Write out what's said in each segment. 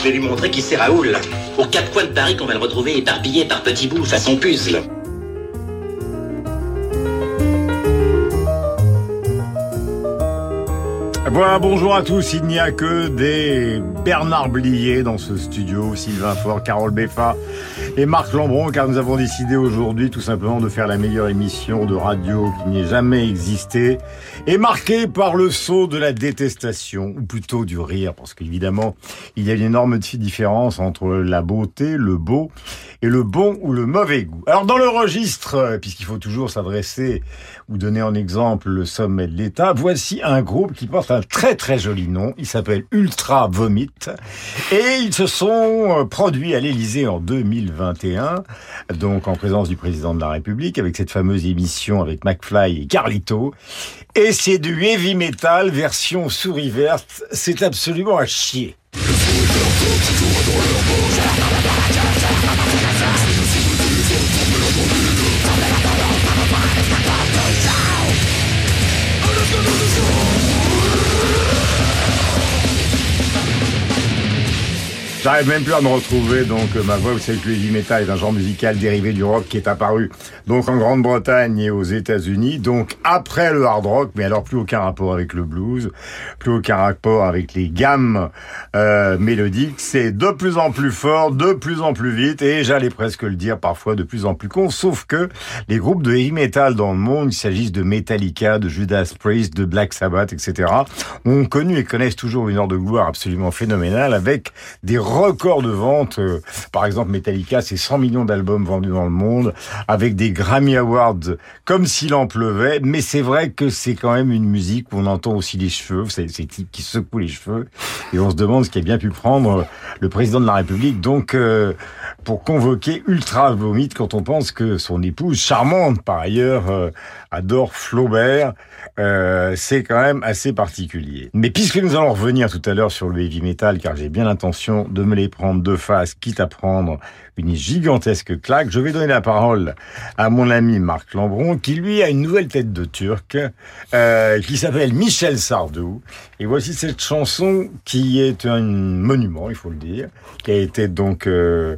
Je vais lui montrer qui c'est Raoul. Aux quatre coins de Paris qu'on va le retrouver éparpillé par petits bouts façon puzzle. Voilà, bonjour à tous. Il n'y a que des Bernard Blier dans ce studio, Sylvain Faure, Carole Beffa et Marc Lambron, car nous avons décidé aujourd'hui tout simplement de faire la meilleure émission de radio qui n'ait jamais existé, et marquée par le saut de la détestation, ou plutôt du rire, parce qu'évidemment, il y a une énorme différence entre la beauté, le beau, et le bon ou le mauvais goût. Alors dans le registre, puisqu'il faut toujours s'adresser ou donner en exemple le sommet de l'État, voici un groupe qui porte un très très joli nom, il s'appelle Ultra Vomit, et ils se sont produits à l'Élysée en 2021, donc en présence du président de la République, avec cette fameuse émission avec McFly et Carlito, et c'est du heavy metal version souris verte, c'est absolument à chier. J'arrive même plus à me retrouver, donc ma voix, vous savez que le heavy metal est un genre musical dérivé du rock qui est apparu donc en Grande-Bretagne et aux États-Unis, donc après le hard rock, mais alors plus aucun rapport avec le blues, plus aucun rapport avec les gammes euh, mélodiques. C'est de plus en plus fort, de plus en plus vite, et j'allais presque le dire parfois de plus en plus con. Sauf que les groupes de heavy metal dans le monde, il s'agisse de Metallica, de Judas Priest, de Black Sabbath, etc., ont connu et connaissent toujours une heure de gloire absolument phénoménale avec des record de vente. Euh, par exemple, Metallica, c'est 100 millions d'albums vendus dans le monde, avec des Grammy Awards comme s'il en pleuvait. Mais c'est vrai que c'est quand même une musique où on entend aussi les cheveux, c'est qui secouent les cheveux, et on se demande ce qui a bien pu prendre le président de la République. Donc, euh, pour convoquer Ultra Vomit quand on pense que son épouse, charmante par ailleurs, euh, adore Flaubert, euh, c'est quand même assez particulier. Mais puisque nous allons revenir tout à l'heure sur le heavy metal, car j'ai bien l'intention de me les prendre de face, quitte à prendre une gigantesque claque, je vais donner la parole à mon ami Marc Lambron, qui lui a une nouvelle tête de turc, euh, qui s'appelle Michel Sardou. Et voici cette chanson qui est un monument, il faut le dire, qui a été donc... Euh,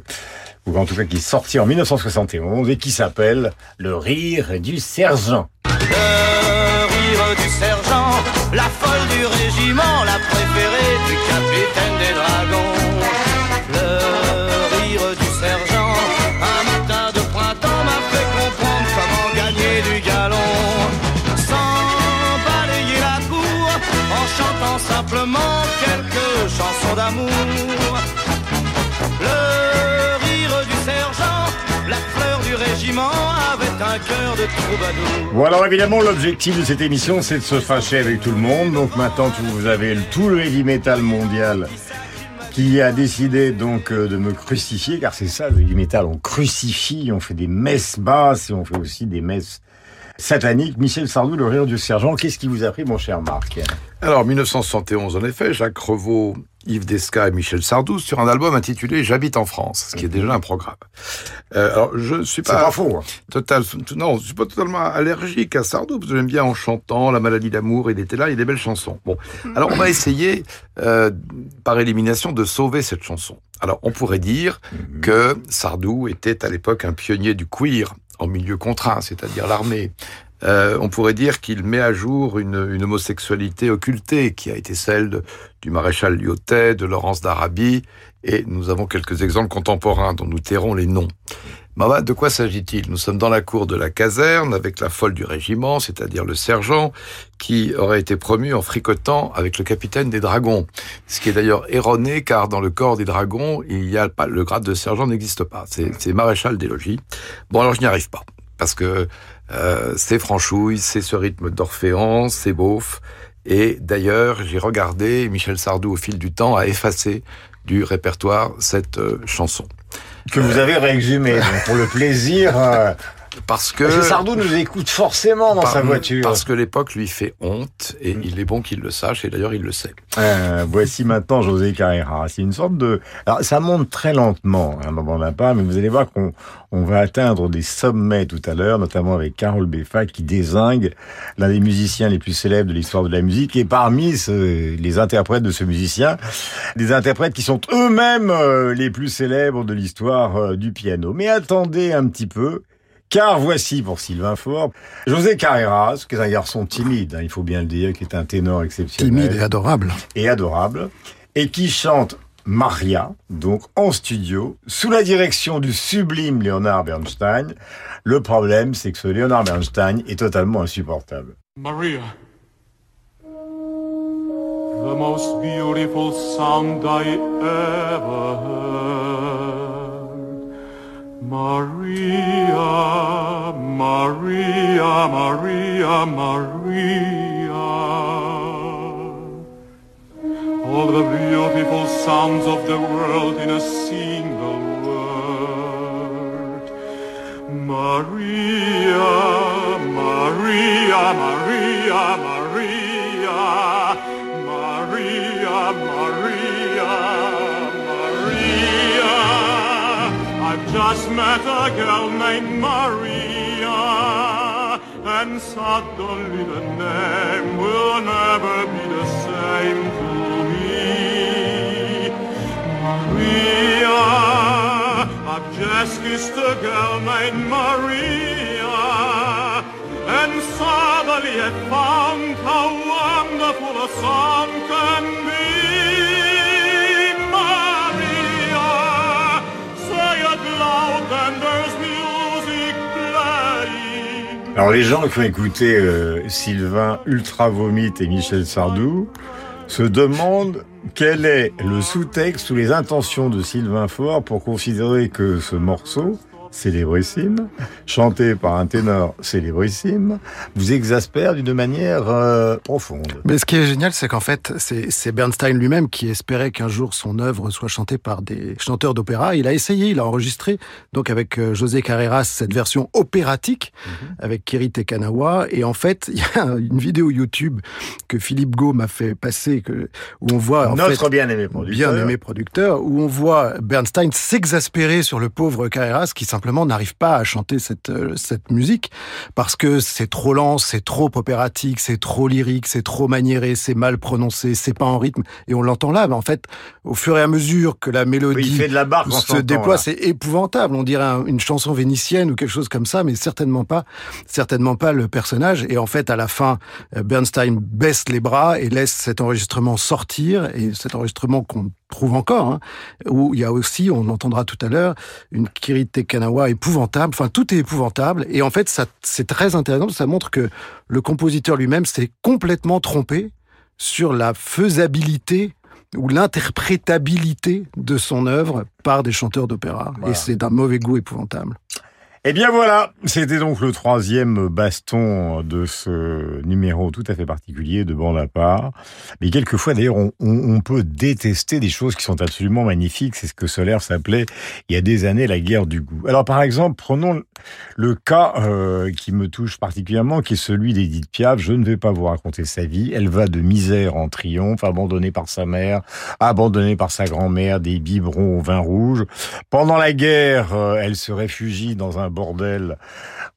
ou en tout cas qui est sorti en 1971 et qui s'appelle Le rire du sergent. La folle du régiment, la préférée du capitaine un cœur de troubadour. Bon alors évidemment l'objectif de cette émission c'est de se fâcher avec tout le monde. Donc maintenant vous avez tout le heavy metal mondial qui a décidé donc euh, de me crucifier, car c'est ça le heavy metal, on crucifie, on fait des messes basses et on fait aussi des messes sataniques. Michel Sardou, le rire du sergent, qu'est-ce qui vous a pris mon cher Marc? Alors 1971 en effet, Jacques Revaux Yves Desca et Michel Sardou sur un album intitulé J'habite en France, ce qui est déjà un programme. Euh, alors je suis pas, pas faux. Hein. Total, non, je suis pas totalement allergique à Sardou parce que j'aime bien en chantant La maladie d'amour, il était là, il y a des belles chansons. Bon, alors on va essayer euh, par élimination de sauver cette chanson. Alors on pourrait dire Mhm. que Sardou était à l'époque un pionnier du queer en milieu contraint, c'est-à-dire l'armée. Euh, on pourrait dire qu'il met à jour une, une homosexualité occultée qui a été celle de- du maréchal Lyotet, de Laurence d'Arabie, et nous avons quelques exemples contemporains dont nous tairons les noms. Enfin, de quoi s'agit-il? Nous sommes dans la cour de la caserne avec la folle du régiment, c'est-à-dire le sergent, qui aurait été promu en fricotant avec le capitaine des dragons. Ce qui est d'ailleurs erroné, car dans le corps des dragons, il y a pas, le grade de sergent n'existe pas. C'est c'est maréchal des logis. Bon, alors je n'y arrive pas, parce que euh, c'est franchouille, c'est ce rythme d'Orphéan, c'est beauf. Et d'ailleurs, j'ai regardé, Michel Sardou, au fil du temps, a effacé du répertoire cette euh, chanson. Que vous avez réexhumé, donc, pour le plaisir. Parce que, que Sardou nous écoute forcément dans par- sa voiture. parce que l'époque lui fait honte et il est bon qu'il le sache et d'ailleurs il le sait. Euh, voici maintenant José Carrera. C'est une sorte de. Alors, ça monte très lentement, hein, dans Bande à part, mais vous allez voir qu'on on va atteindre des sommets tout à l'heure, notamment avec Carole Beffa qui désingue l'un des musiciens les plus célèbres de l'histoire de la musique. Et parmi ce- les interprètes de ce musicien, des interprètes qui sont eux-mêmes euh, les plus célèbres de l'histoire euh, du piano. Mais attendez un petit peu. Car voici pour Sylvain Faure, José Carreras, qui est un garçon timide, hein, il faut bien le dire, qui est un ténor exceptionnel Timide et adorable. et adorable, et qui chante Maria, donc en studio, sous la direction du sublime Leonard Bernstein. Le problème, c'est que ce Leonard Bernstein est totalement insupportable. Maria. The most beautiful sound I ever heard. Maria, Maria, Maria, Maria. All the beautiful sounds of the world in a single word. Maria, Maria, Maria, Maria, Maria, Maria, I've just met a girl named Maria, and suddenly the name will never be the same to me. Maria, I've just kissed a girl named Maria, and suddenly I found how wonderful a song can be. Alors les gens qui ont écouté euh, Sylvain Ultra Vomite et Michel Sardou se demandent quel est le sous-texte ou les intentions de Sylvain Faure pour considérer que ce morceau célébrissime, chanté par un ténor célébrissime, vous exaspère d'une manière euh, profonde. Mais ce qui est génial, c'est qu'en fait, c'est Bernstein lui-même qui espérait qu'un jour son œuvre soit chantée par des chanteurs d'opéra. Il a essayé, il a enregistré, donc avec euh, José Carreras, cette version opératique, avec Kiri Tekanawa. Et en fait, il y a une vidéo YouTube que Philippe Gaume a fait passer, que, où on voit... En Notre bien-aimé producteur. bien aimé producteur, où on voit Bernstein s'exaspérer sur le pauvre Carreras qui simplement n'arrive pas à chanter cette, euh, cette musique parce que c'est trop lent, c'est trop opératique, c'est trop lyrique, c'est trop maniéré, c'est mal prononcé, c'est pas en rythme. Et on l'entend là, mais en fait, au fur et à mesure que la mélodie Oui, il fait de la barque en se déploie, c'est épouvantable. On dirait un- une chanson vénitienne ou quelque chose comme ça, mais certainement pas, certainement pas le personnage. Et en fait, à la fin, euh, Bernstein baisse les bras et laisse cet enregistrement sortir, et cet enregistrement qu'on trouve encore, hein, où il y a aussi, on entendra tout à l'heure, une Kiri Tekanawa épouvantable. Enfin, tout est épouvantable. Et en fait, ça, c'est très intéressant. Ça montre que le compositeur lui-même s'est complètement trompé sur la faisabilité ou l'interprétabilité de son œuvre par des chanteurs d'opéra. Voilà. Et c'est d'un mauvais goût épouvantable. Eh bien voilà, c'était donc le troisième baston de ce numéro tout à fait particulier de bande à part. Mais quelquefois d'ailleurs, on, on- peut détester des choses qui sont absolument magnifiques. C'est ce que Solaire s'appelait il y a des années la guerre du goût. Alors par exemple, prenons le cas euh, qui me touche particulièrement, qui est celui d'Edith Piaf. Je ne vais pas vous raconter sa vie. Elle va de misère en triomphe, abandonnée par sa mère, abandonnée par sa grand-mère, des biberons au vin rouge. Pendant la guerre, euh, elle se réfugie dans un bordel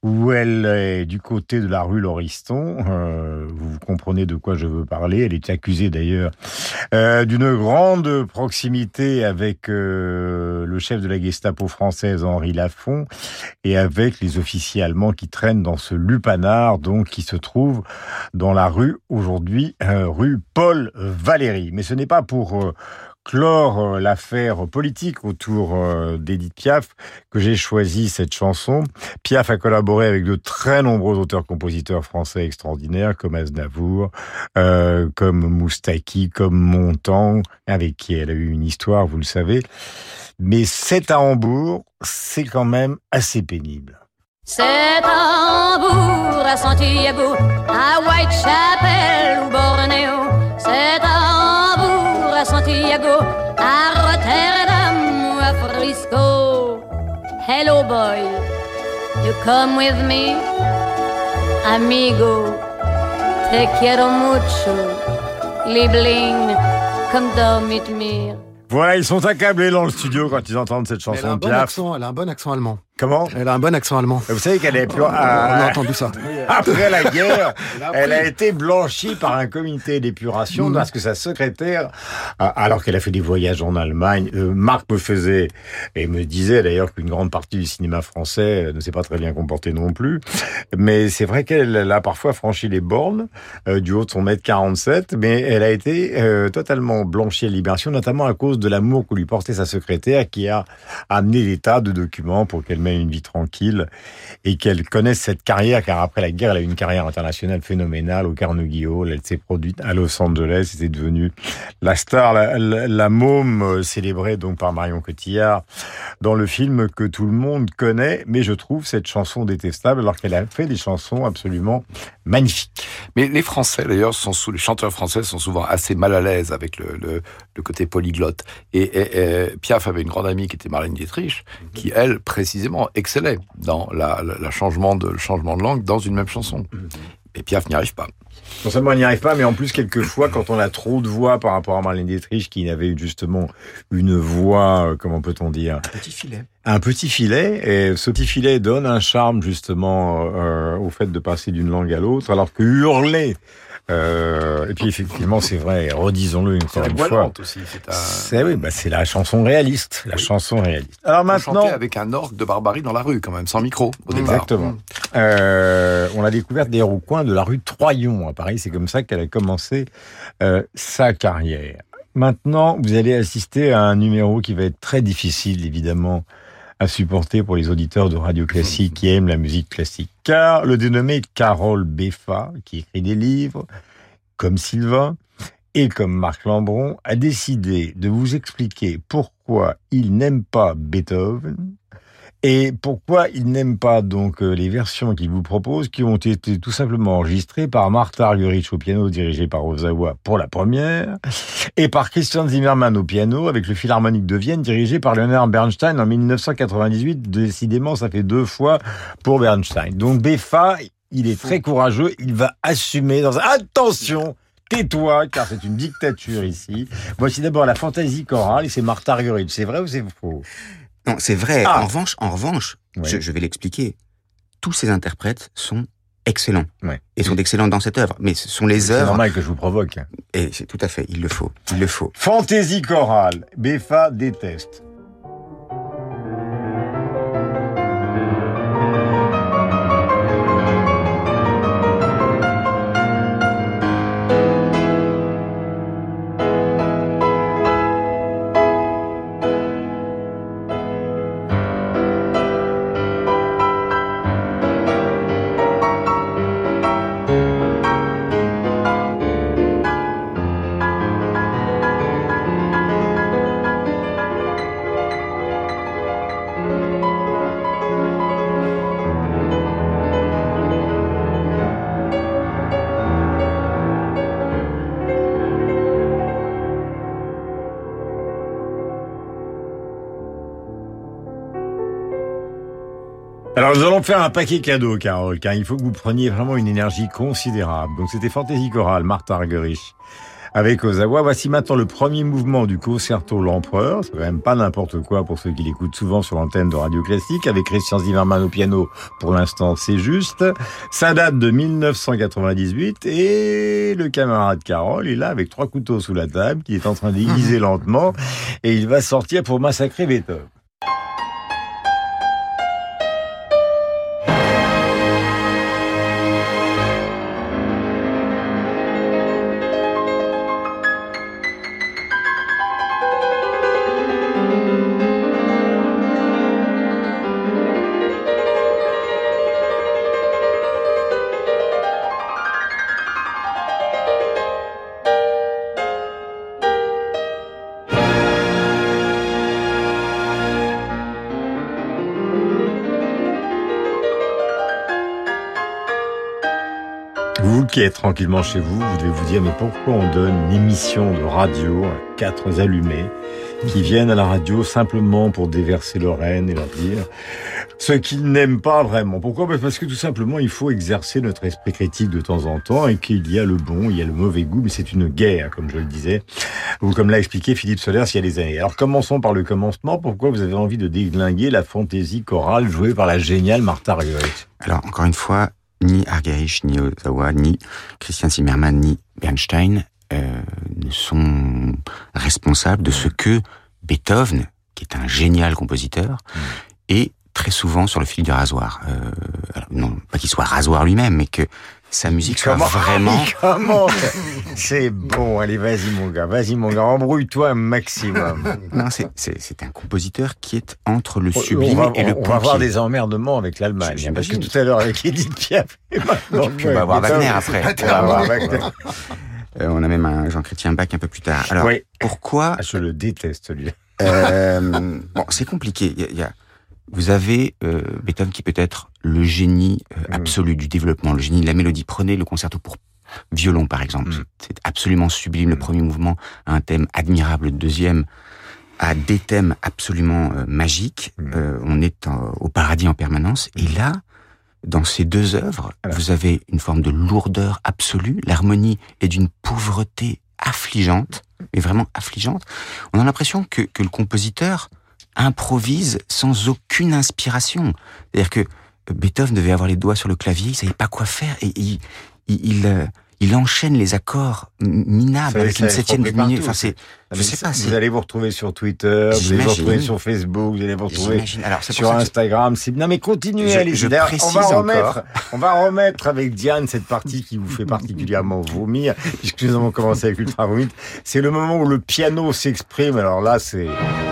où elle est du côté de la rue Lauriston. Euh, vous comprenez de quoi je veux parler. Elle est accusée d'ailleurs euh, d'une grande proximité avec euh, le chef de la Gestapo française, Henri Lafont, et avec les officiers allemands qui traînent dans ce lupanar, donc qui se trouve dans la rue aujourd'hui, rue Paul Valéry. Mais ce n'est pas pour clore euh, l'affaire politique autour euh, d'Edith Piaf que j'ai choisi cette chanson. Piaf a collaboré avec de très nombreux auteurs-compositeurs français extraordinaires comme Aznavour, euh, comme Moustaki, comme Montand, avec qui elle a eu une histoire, vous le savez. Mais c'est à Hambourg, c'est quand même assez pénible. C'est à Hambourg, à Santiago, à Whitechapel. C'est à à Santiago, à Rotterdam ou à Frisco. Hello, boy. You come with me? Amigo, te quiero mucho. Liebling, komm da mit mir. Voilà, ils sont accablés dans le studio quand ils entendent cette Elle a chanson un de bon Piaf. accent, elle a un bon accent allemand. Comment? Elle a un bon accent allemand. Vous savez qu'elle est. On a entendu ça. Après la guerre, elle a été blanchie par un comité d'épuration Mm. parce que sa secrétaire, euh, alors qu'elle a fait des voyages en Allemagne, euh, Marc me faisait et me disait d'ailleurs qu'une grande partie du cinéma français euh, ne s'est pas très bien comporté non plus. Mais c'est vrai qu'elle elle a parfois franchi les bornes euh, du haut de son mètre 47, mais elle a été euh, totalement blanchie à Libération, notamment à cause de l'amour que lui portait sa secrétaire qui a amené des tas de documents pour qu'elle mène une vie tranquille et qu'elle connaisse cette carrière, car après la guerre, elle a eu une carrière internationale phénoménale au Carnegie Hall. Elle s'est produite à Los Angeles, c'était devenue la star, la, la- la môme euh, célébrée donc par Marion Cotillard dans le film que tout le monde connaît. Mais je trouve cette chanson détestable alors qu'elle a fait des chansons absolument magnifiques. Mais les Français, d'ailleurs, sont sous, les chanteurs français sont souvent assez mal à l'aise avec le, le, le côté polyglotte. Et, et- et Piaf avait une grande amie qui était Marlène Dietrich, qui, elle, précisément, excellait dans la, la- la changement, de, le changement de langue dans une même chanson. Et Piaf n'y arrive pas. Non seulement on n'y arrive pas, mais en plus, quelquefois, quand on a trop de voix par rapport à Marlène Dietrich, qui avait justement une voix, euh, comment peut-on dire? Petit filet. Un petit filet, et ce petit filet donne un charme justement euh, au fait de passer d'une langue à l'autre, alors que hurler, euh, et puis effectivement c'est vrai, redisons-le encore une fois, aussi, c'est un- c'est oui, bah, c'est la chanson réaliste, la chanson réaliste. Alors On maintenant, avec un orgue de barbarie dans la rue, quand même, sans micro, au départ. Exactement. Euh, on l'a découverte au coin de la rue Troyon à Paris. C'est comme ça qu'elle a commencé euh, sa carrière. Maintenant, vous allez assister à un numéro qui va être très difficile, évidemment, à supporter pour les auditeurs de radio classique qui aiment la musique classique. Car le dénommé Carole Beffa, qui écrit des livres, comme Sylvain, et comme Marc Lambron, a décidé de vous expliquer pourquoi il n'aime pas Beethoven, et pourquoi il n'aime pas donc euh, les versions qu'il vous propose, qui ont été tout simplement enregistrées par Martha Argerich au piano, dirigé par Ozawa pour la première, et par Christian Zimmermann au piano, avec le Philharmonique de Vienne, dirigé par Leonard Bernstein en 1998. Décidément, ça fait deux fois pour Bernstein. Donc Beffa, il est très courageux, il va assumer dans un... Attention Tais-toi, car c'est une dictature ici. Voici d'abord la fantaisie chorale, et c'est Martha Argerich. C'est vrai ou c'est faux? Non, c'est vrai. Ah. En revanche, en revanche, je, je vais l'expliquer. Tous ces interprètes sont excellents et sont excellents dans cette œuvre. Mais ce sont les C'est œuvres. normal que je vous provoque. Et c'est tout à fait. Il le faut. Il le faut. Fantaisie chorale. Beffa déteste. Alors nous allons faire un paquet cadeau, Carole, car il faut que vous preniez vraiment une énergie considérable. Donc c'était Fantaisie chorale, Martha Argerich. Avec Ozawa, voici maintenant le premier mouvement du concerto L'Empereur. C'est quand même pas n'importe quoi pour ceux qui l'écoutent souvent sur l'antenne de Radio Classique. Avec Christian Zimmermann au piano, pour l'instant c'est juste. Ça date de 1998 et le camarade Carole est là avec trois couteaux sous la table, qui est en train d'aiguiser lentement et il va sortir pour massacrer Beethoven. Qui êtes tranquillement chez vous, vous devez vous dire mais pourquoi on donne une émission de radio à quatre allumés qui viennent à la radio simplement pour déverser leur haine et leur dire ce qu'ils n'aiment pas vraiment? Pourquoi? Ben, Parce que tout simplement, il faut exercer notre esprit critique de temps en temps et qu'il y a le bon, il y a le mauvais goût, mais c'est une guerre, comme je le disais, ou comme l'a expliqué Philippe Solers il y a des années. Alors commençons par le commencement. Pourquoi vous avez envie de déglinguer la fantaisie chorale jouée par la géniale Martha Argerich Alors, encore une fois, ni Argerich, ni Ozawa, ni Christian Zimmermann, ni Bernstein euh, ne sont responsables de ce que Beethoven, qui est un génial compositeur, est très souvent sur le fil du rasoir. Euh, alors, non, pas qu'il soit rasoir lui-même, mais que sa musique soit Comment vraiment... Comment C'est bon, allez, vas-y mon gars, vas-y mon gars, embrouille-toi un maximum. Non, c'est- un compositeur qui est entre le On- sublime on va, et le on va avoir des emmerdements avec l'Allemagne, parce que tout à l'heure avec Edith Piaf, et maintenant Puis on va avoir Wagner après. on va avoir Wagner. Euh, on a même un Jean-Chrétien Bach un peu plus tard. Alors, Oui. pourquoi Ah, Je le déteste, lui. Euh, bon, c'est compliqué. Il y a- il y a- vous avez euh, Beethoven qui peut être le génie euh, Mm. absolu du développement, le génie de la mélodie. Prenez le concerto pour violon, par exemple. Mm. C'est absolument sublime. Le premier mouvement a un thème admirable. Le deuxième a des thèmes absolument euh, magiques. Mm. Euh, on est en- au paradis en permanence. Et là, dans ces deux œuvres, Alors. vous avez une forme de lourdeur absolue. L'harmonie est d'une pauvreté affligeante, mais vraiment affligeante. On a l'impression que, que le compositeur improvise sans aucune inspiration. C'est-à-dire que Beethoven devait avoir les doigts sur le clavier, il savait pas quoi faire, et il, il, il, euh, il enchaîne les accords minables avec une septième de préparer minute. tout. Enfin, c'est, je sais pas, Vous allez vous retrouver sur Twitter, vous allez vous retrouver sur Facebook, vous allez vous retrouver. Alors, sur Instagram. C'est- Non mais continuez, Je- allez je on précise va encore. remettre, on va remettre avec Diane cette partie qui vous fait particulièrement vomir, puisque nous avons commencé avec Ultra Vomit. C'est le moment où le piano s'exprime. Alors là, c'est,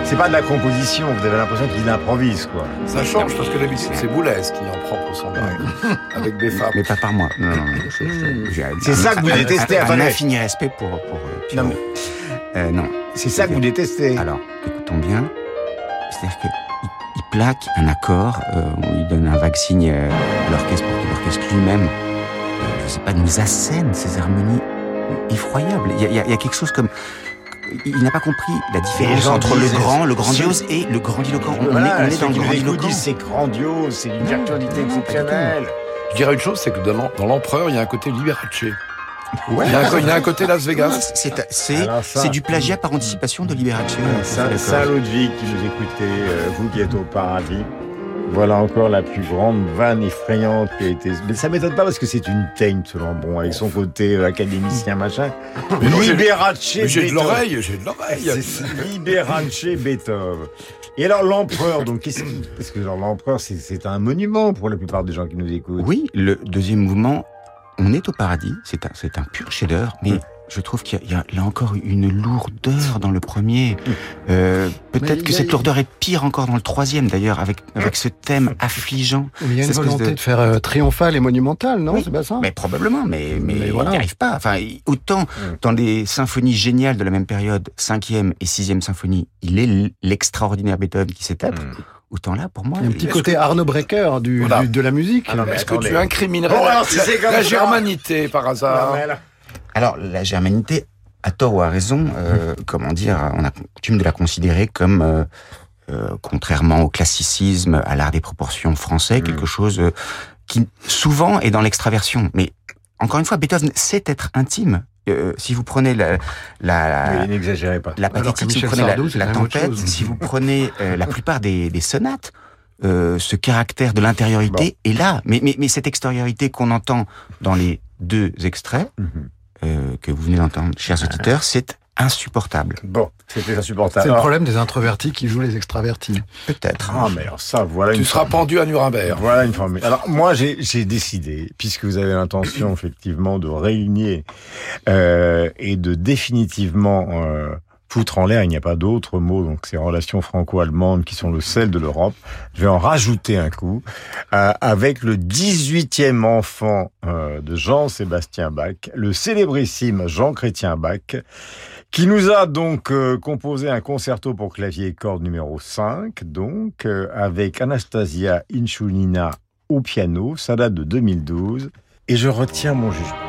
c'est pas de la composition. Vous avez l'impression qu'il improvise, quoi. Ça change parce que d'habitude c'est Boulez qui en prend pour son avec des femmes. mais pas par moi. Non, non, non, c'est, ça que vous détestez, Un, infini respect pour, pour euh. Non, Euh, non. C'est ça que vous détestez. Alors, écoutons bien. C'est-à-dire que il, il plaque un accord, euh, il donne un vague signe euh, à l'orchestre pour que l'orchestre lui-même, euh, je sais pas, nous assène ces harmonies effroyables. Y y il y a quelque chose comme il n'a pas compris la différence entre le grand, le grandiose et le grandiloquent. On Voilà, est, on est dans le grandiloquent. c'est grandiose, c'est une virtuosité exceptionnelle. Je dirais une chose, c'est que dans l'em- dans l'empereur, il y a un côté Liberace. Ouais. Il, y a un, co- il y a un côté Las Vegas. C'est ça- du plagiat par anticipation de Liberace. Saint- D'accord. Saint-Ludwig qui nous écoutez, euh, vous qui êtes au paradis. Voilà encore la plus grande vanne effrayante qui a été. Mais ça m'étonne pas parce que c'est une teigne, ce Lambron, avec son côté euh, académicien machin. Mais non, j'ai- Liberace Mais j'ai de l'oreille, j'ai de l'oreille. Liberace Beethoven. Et alors l'empereur, donc qu'est-ce qui- parce que genre, l'empereur c'est- un monument pour la plupart des gens qui nous écoutent. Oui, le deuxième mouvement, on est au paradis, c'est un, c'est un pur chef-d'œuvre, mais je trouve qu'il y, a- il y a là encore une lourdeur dans le premier. Euh, Mais Peut-être que cette lourdeur est pire encore dans le troisième d'ailleurs, avec, avec ce thème affligeant. Il y a une volonté de, de- faire euh, triomphale et monumentale, non Oui, C'est pas ça? Mais probablement, mais, mais, Mais il voilà. n'y arrive pas. Enfin, autant dans les symphonies géniales de la même période, cinquième et sixième symphonie, il est l'extraordinaire Beethoven qui s'étape. Autant là, pour moi, Il y a un petit côté Arnaud Brecker du, Voilà. du- de la musique. Ah Est-ce que tu incriminerais Bon, la, alors, si c'est la- la germanité par hasard? Alors- la germanité, à tort ou à raison, euh, comment dire, on a coutume de la considérer comme, euh, euh, contrairement au classicisme, à l'art des proportions français, quelque chose euh, qui souvent est dans l'extraversion. Mais encore une fois, Beethoven sait être intime. Euh, si vous prenez la, la, pas. la pathétique, si vous prenez la, Sardou, la tempête, si vous prenez euh, la plupart des, des sonates, euh, ce caractère de l'intériorité est là. Mais, mais, mais cette extériorité qu'on entend dans les deux extraits, Mhm. Euh, que vous venez d'entendre, chers auditeurs, c'est insupportable. Bon, c'était insupportable. C'est le problème des introvertis qui jouent les extravertis. Peut-être. Ah, mais alors ça, voilà Tu une seras pendu à Nuremberg. Voilà une formule. Alors moi, j'ai j'ai décidé, puisque vous avez l'intention effectivement de réunir euh, et de définitivement euh, foutre en l'air, il n'y a pas d'autre mot, donc ces relations franco-allemandes qui sont le sel de l'Europe, je vais en rajouter un coup, euh, avec le 18e enfant euh, de Jean-Sébastien Bach, le célébrissime Jean-Chrétien Bach, qui nous a donc euh, composé un concerto pour clavier et cordes numéro 5, donc avec Anastasia Inchunina au piano, ça date de 2012, et je retiens mon jugement.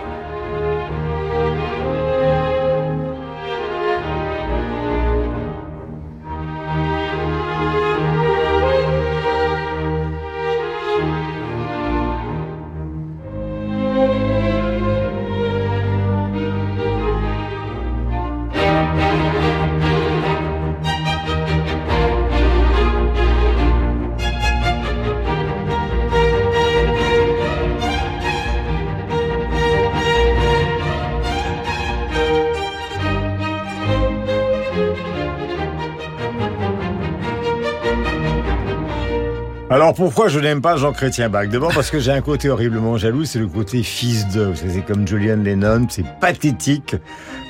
Alors pourquoi je n'aime pas Jean Chrétien Bach? D'abord parce que j'ai un côté horriblement jaloux, c'est le côté fils de. C'est comme Julian Lennon, c'est pathétique.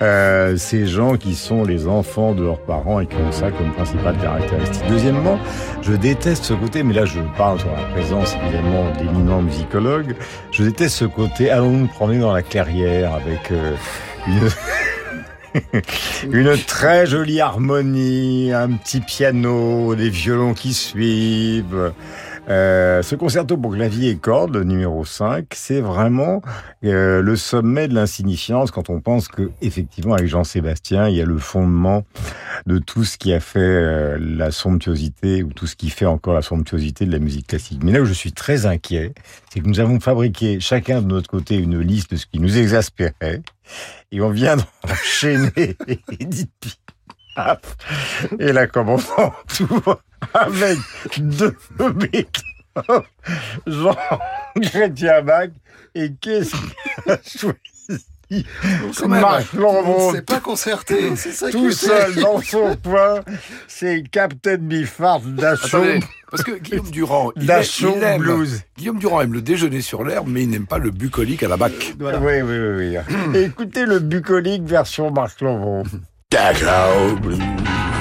Euh, ces gens qui sont les enfants de leurs parents et qui ont ça comme principale caractéristique. Deuxièmement, je déteste ce côté, mais là je parle sur la présence évidemment d'éminents musicologues, je déteste ce côté, allons nous promener dans la clairière avec euh. Une très jolie harmonie, un petit piano, des violons qui suivent. Euh, ce concerto pour clavier et cordes, numéro 5, c'est vraiment euh, le sommet de l'insignifiance quand on pense que, effectivement, avec Jean-Sébastien, il y a le fondement de tout ce qui a fait euh, la somptuosité ou tout ce qui fait encore la somptuosité de la musique classique. Mais là où je suis très inquiet, c'est que nous avons fabriqué chacun de notre côté une liste de ce qui nous exaspérait et on vient d'enchaîner Edith Piaf et la commençons tout avec deux Beethoven, Jean Chrétien Bach et qu'est-ce qu'il a choisi Marc Lambron, C'est pas concerté, c'est ça qui tout est- seul dans son coin, c'est Captain Biffard d'Achon. Attendez, parce que Guillaume Durand, il, Dachau il aime, Blues. Guillaume Durand aime le déjeuner sur l'herbe, mais il n'aime pas le bucolique à la bac. Oui, oui, oui. oui. Écoutez le bucolique version Marc Lambron. Dachau blues,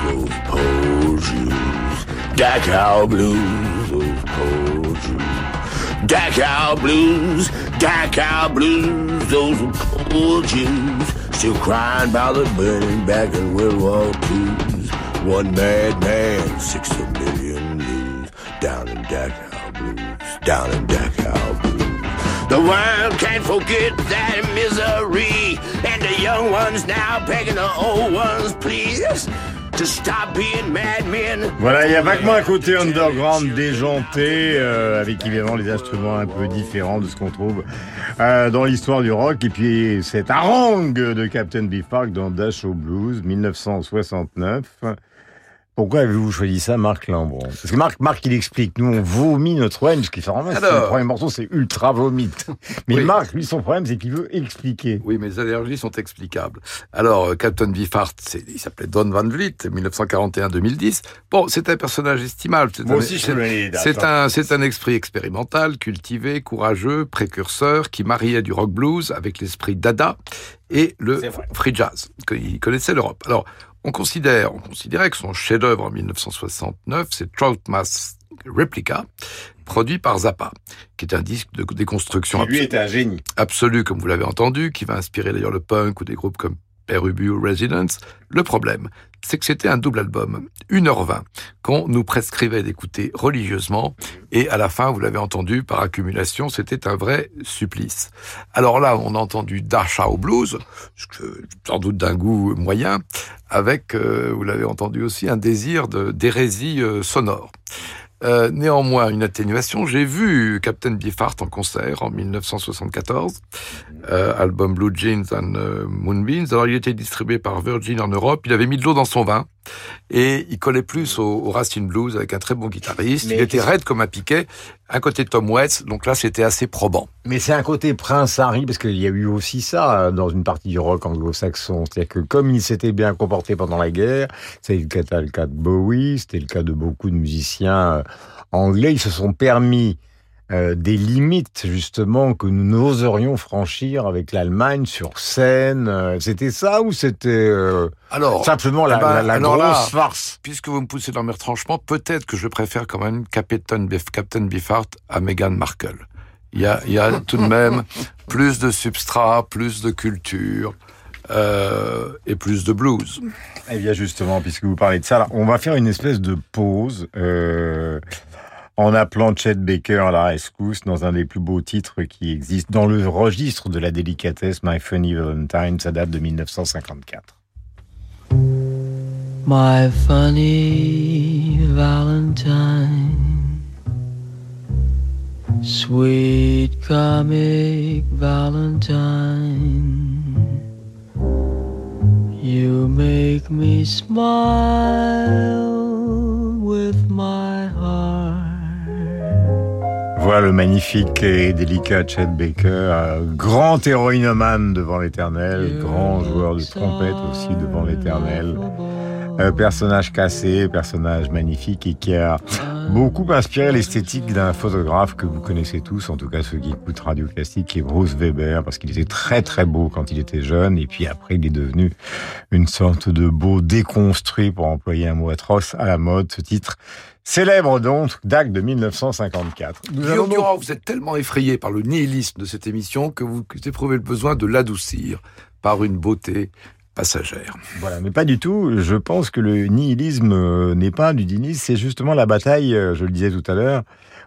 those poor Jews. Dachau blues, those poor Jews. Dachau blues, Dachau blues, those poor Jews. Still crying about the burning back in World War II's. One mad man, six a million. Down in Dachau blues, down in Dachau blues. The world can't forget that misery. And the young ones now begging the old ones, please, to stop being madmen. Voilà, il y a vaguement un côté underground déjanté, euh, avec évidemment les instruments un peu différents de ce qu'on trouve euh, dans l'histoire du rock. Et puis cette harangue de Captain Beefheart dans Dash au Blues, 1969. Pourquoi avez-vous choisi ça, Marc Lambron? Parce que Marc, Marc, il explique. Nous, on vomit notre wine, parce qu'il fait vraiment, Alors. le premier morceau, c'est ultra vomite. Mais Oui. Marc, lui, son problème, c'est qu'il veut expliquer. Oui, mais les allergies sont explicables. Alors, euh, Captain c'est- il s'appelait Don Van Vliet, 1941-2010. Bon, c'est un personnage estimable. C'est Moi un, aussi, c'est hein. un, c'est un esprit expérimental, cultivé, courageux, précurseur, qui mariait du rock blues avec l'esprit dada et le free jazz. Il connaissait l'Europe. Alors, on considère, on considérait que son chef-d'œuvre en 1969, c'est Troutmas Replica, produit par Zappa, qui est un disque de déconstruction Qui, lui, absolue était un génie. absolu, comme vous l'avez entendu, qui va inspirer d'ailleurs le punk ou des groupes comme Perubu ou Residence. Le problème, c'est que c'était un double album, 1h20, qu'on nous prescrivait d'écouter religieusement, et à la fin, vous l'avez entendu, par accumulation, c'était un vrai supplice. Alors là, on a entendu Dasha au blues, sans doute d'un goût moyen, avec, euh, vous l'avez entendu aussi, un désir d'hérésie euh, sonore. Euh, néanmoins, une atténuation. J'ai vu Captain Beefheart en concert en 1974, euh, album Blue Jeans and euh, Moonbeams. Alors, il était distribué par Virgin en Europe. Il avait mis de l'eau dans son vin et il collait plus au, au Blues avec un très bon guitariste. Mais il était raide comme un piquet. Un côté Tom Waits, donc là, c'était assez probant. Mais c'est un côté Prince Harry, parce qu'il y a eu aussi ça euh, dans une partie du rock anglo-saxon. C'est-à-dire que comme il s'était bien comporté pendant la guerre, c'était le cas, le cas de Bowie, c'était le cas de beaucoup de musiciens euh, anglais, ils se sont permis euh, des limites justement que nous n'oserions franchir avec l'Allemagne sur scène. Euh, C'était ça ou c'était euh, Alors, simplement la, eh ben, la- la alors grosse là, farce? Puisque vous me poussez dans mes retranchements, peut-être que je préfère quand même Captain, Captain Beefheart à Meghan Markle. Il y a, il y a tout de même plus de substrat, plus de culture euh, et plus de blues. Eh bien justement, puisque vous parlez de ça, là, on va faire une espèce de pause euh, en appelant Chet Baker à la rescousse dans un des plus beaux titres qui existent dans le registre de la délicatesse, My Funny Valentine, ça date de 1954. My funny Valentine, sweet comic Valentine, you make me smile with my heart. Voilà le magnifique et délicat Chet Baker, grand héroïnomane devant l'éternel, grand joueur de trompette aussi devant l'éternel. Euh, personnage cassé, personnage magnifique et qui a beaucoup inspiré l'esthétique d'un photographe que vous connaissez tous, en tout cas ceux qui écoutent Radio Classique, qui est Bruce Weber, parce qu'il était très très beau quand il était jeune, et puis après il est devenu une sorte de beau déconstruit, pour employer un mot atroce, à la mode. Ce titre célèbre donc, d'acte de 1954. Nous allons Guillaume Durand, vous êtes tellement effrayé par le nihilisme de cette émission que vous éprouvez le besoin de l'adoucir par une beauté passagère. Voilà, mais pas du tout. Je pense que le nihilisme euh, n'est pas du nihilisme, c'est justement la bataille, euh, je le disais tout à l'heure.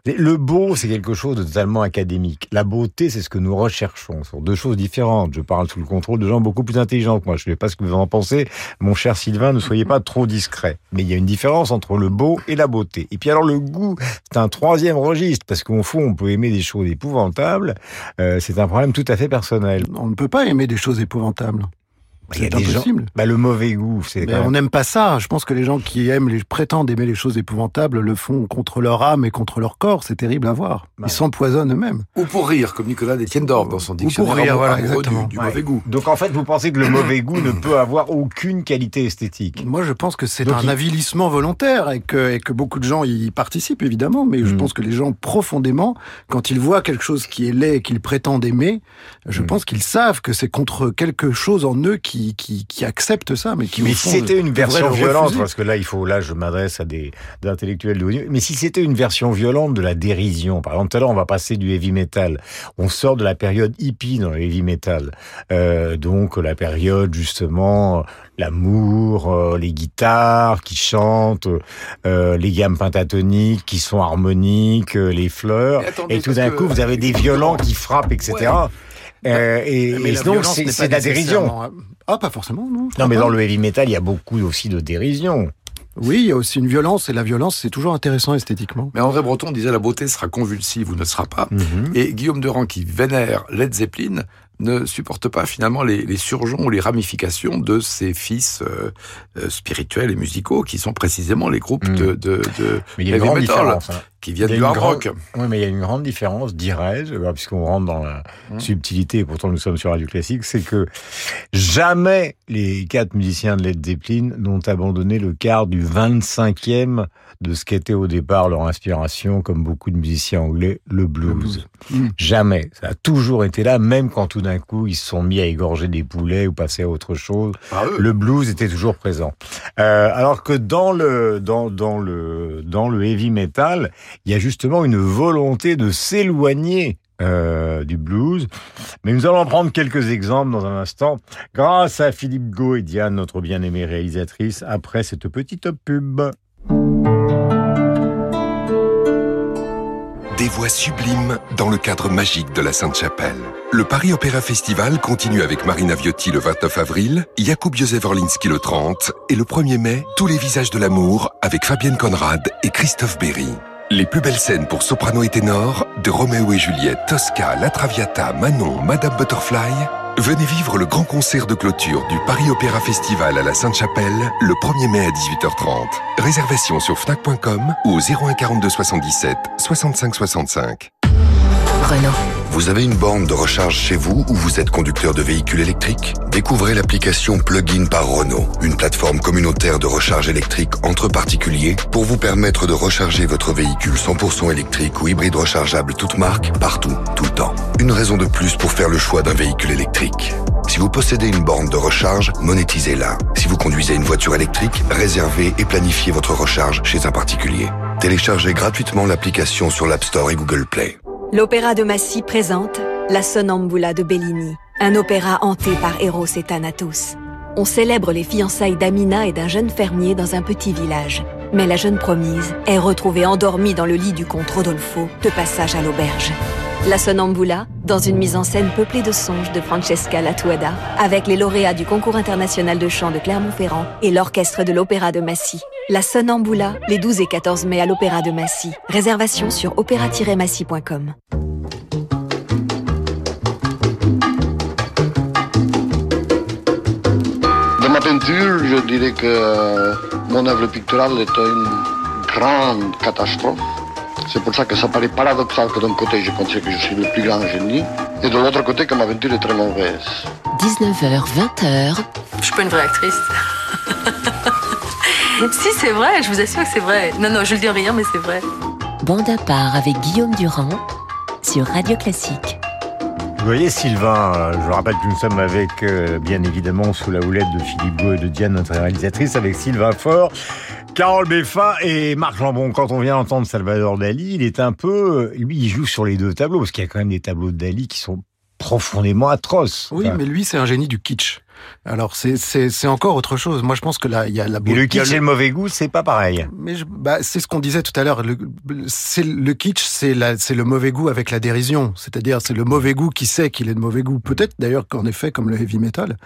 Le beau, c'est quelque chose de totalement académique. La beauté, c'est ce que nous recherchons. Ce sont deux choses différentes. Je parle sous le contrôle de gens beaucoup plus intelligents que moi. Je ne sais pas ce que vous en pensez. Mon cher Sylvain, ne soyez pas trop discret. Mais il y a une différence entre le beau et la beauté. Et puis alors, le goût, c'est un troisième registre. Parce qu'au fond, on peut aimer des choses épouvantables. Euh, c'est un problème tout à fait personnel. On ne peut pas aimer des choses épouvantables. Il y a C'est des gens- impossible. Bah, le mauvais goût, c'est même- on n'aime pas ça. Je pense que les gens qui aiment, les prétendent aimer les choses épouvantables, le font contre leur âme et contre leur corps. C'est terrible à voir. Ils s'empoisonnent eux-mêmes. Ou pour rire, comme Nicolas Détienne-Dorf dans son dictionnaire rire, amoureux voilà, du- exactement. du, Ouais. mauvais goût. Donc en fait, vous pensez que le mauvais goût ne peut avoir aucune qualité esthétique Moi, je pense que c'est un il- avilissement volontaire et que, et que beaucoup de gens y participent, évidemment. Mais je pense que les gens, profondément, quand ils voient quelque chose qui est laid et qu'ils prétendent aimer, je pense qu'ils savent que c'est contre quelque chose en eux qui, qui, qui accepte ça, mais qui, Mais si c'était une version le violente, parce que là, il faut, là, je m'adresse à des, des intellectuels de haut niveau, mais si c'était une version violente de la dérision, par exemple, tout à l'heure, on va passer du heavy metal. On sort de la période hippie dans le heavy metal. Euh, donc, la période, justement, l'amour, euh, les guitares qui chantent, euh, les gammes pentatoniques qui sont harmoniques, euh, les fleurs. Mais attendez, Et tout d'un que- coup, vous avez des violents qui frappent, etc. Euh, et Mais et la donc, c'est de la dérision. Ah, pas forcément, non. Non, mais dans le heavy metal, il y a beaucoup aussi de dérision. Oui, il y a aussi une violence, et la violence, c'est toujours intéressant esthétiquement. Mais André Breton disait la beauté sera convulsive ou ne sera pas. Mhm. Et Guillaume Durand, qui vénère Led Zeppelin, ne supporte pas finalement les, les surgeons ou les ramifications de ses fils euh, euh, spirituels et musicaux, qui sont précisément les groupes Mhm. de, de, de Mais il y a une grande différence. hein. Qui viennent Il y a du une hard grande- rock. Oui, mais il y a une grande différence, dirais-je, euh, puisqu'on rentre dans la Mmh. subtilité, et pourtant nous sommes sur Radio Classique, c'est que jamais les quatre musiciens de Led Zeppelin n'ont abandonné le quart du 25e de ce qu'était au départ leur inspiration, comme beaucoup de musiciens anglais, le blues. Mmh. Jamais. Ça a toujours été là, même quand tout d'un coup ils se sont mis à égorger des poulets ou passer à autre chose. Ah. Le blues était toujours présent. Euh, alors que dans le dans dans le dans le heavy metal, il y a justement une volonté de s'éloigner euh, du blues. Mais nous allons en prendre quelques exemples dans un instant, grâce à Philippe Gau et Diane, notre bien-aimée réalisatrice, après cette petite pub. Des voix sublimes dans le cadre magique de la Sainte-Chapelle. Le Paris Opéra Festival continue avec Marina Viotti le 29 avril, Jakub Józef Orlinski le 30 et le 1er mai, Tous les visages de l'amour avec Fabienne Conrad et Christophe Berry. Les plus belles scènes pour soprano et ténor de Roméo et Juliette, Tosca, La Traviata, Manon, Madame Butterfly. Venez vivre le grand concert de clôture du Paris Opéra Festival à la Sainte-Chapelle le 1er mai à 18h30. Réservation sur fnac.com ou au 01 42 77 65 65. Renault. Vous avez une borne de recharge chez vous ou vous êtes conducteur de véhicule électrique Découvrez l'application Plugin par Renault, une plateforme communautaire de recharge électrique entre particuliers pour vous permettre de recharger votre véhicule 100% électrique ou hybride rechargeable toute marque, partout, tout le temps. Une raison de plus pour faire le choix d'un véhicule électrique. Si vous possédez une borne de recharge, monétisez-la. Si vous conduisez une voiture électrique, réservez et planifiez votre recharge chez un particulier. Téléchargez gratuitement l'application sur l'App Store et Google Play. L'Opéra de Massy présente La Sonnambula de Bellini, un opéra hanté par Eros et Thanatos. On célèbre les fiançailles d'Amina et d'un jeune fermier dans un petit village. Mais la jeune promise est retrouvée endormie dans le lit du comte Rodolfo, de passage à l'auberge. La Sonnambula, dans une mise en scène peuplée de songes de Francesca Latuada, avec les lauréats du concours international de chant de Clermont-Ferrand et l'orchestre de l'Opéra de Massy. La Sonnambula, les 12 et 14 mai à l'Opéra de Massy. Réservation sur opéra-massy.com. De ma peinture, je dirais que mon œuvre picturale est une grande catastrophe. C'est pour ça que ça paraît paradoxal que d'un côté je pensais que je suis le plus grand génie, et de l'autre côté que ma peinture est très mauvaise. 19h, 20h. Je suis pas une vraie actrice. si, c'est vrai, je vous assure que c'est vrai. Non, non, je le dis en rien, mais c'est vrai. Bande à part avec Guillaume Durand sur Radio Classique. Vous voyez Sylvain, euh, je vous rappelle que nous sommes avec, euh, bien évidemment, sous la houlette de Philippe Beau et de Diane, notre réalisatrice, avec Sylvain Faure, Carole Beffa et Marc Lambon. Quand on vient entendre Salvador Dali, il est un peu... Lui, il joue sur les deux tableaux, parce qu'il y a quand même des tableaux de Dali qui sont profondément atroces. Oui, Enfin, mais lui, c'est un génie du kitsch. Alors, c'est- encore autre chose. Moi, je pense que là, il y a la Et le kitsch et le mauvais goût, c'est pas pareil. Mais je- bah, c'est ce qu'on disait tout à l'heure. Le, c'est le kitsch, c'est la, le mauvais goût avec la dérision. C'est-à-dire, c'est le mauvais goût qui sait qu'il est de mauvais goût. Peut-être d'ailleurs qu'en effet, comme le heavy metal.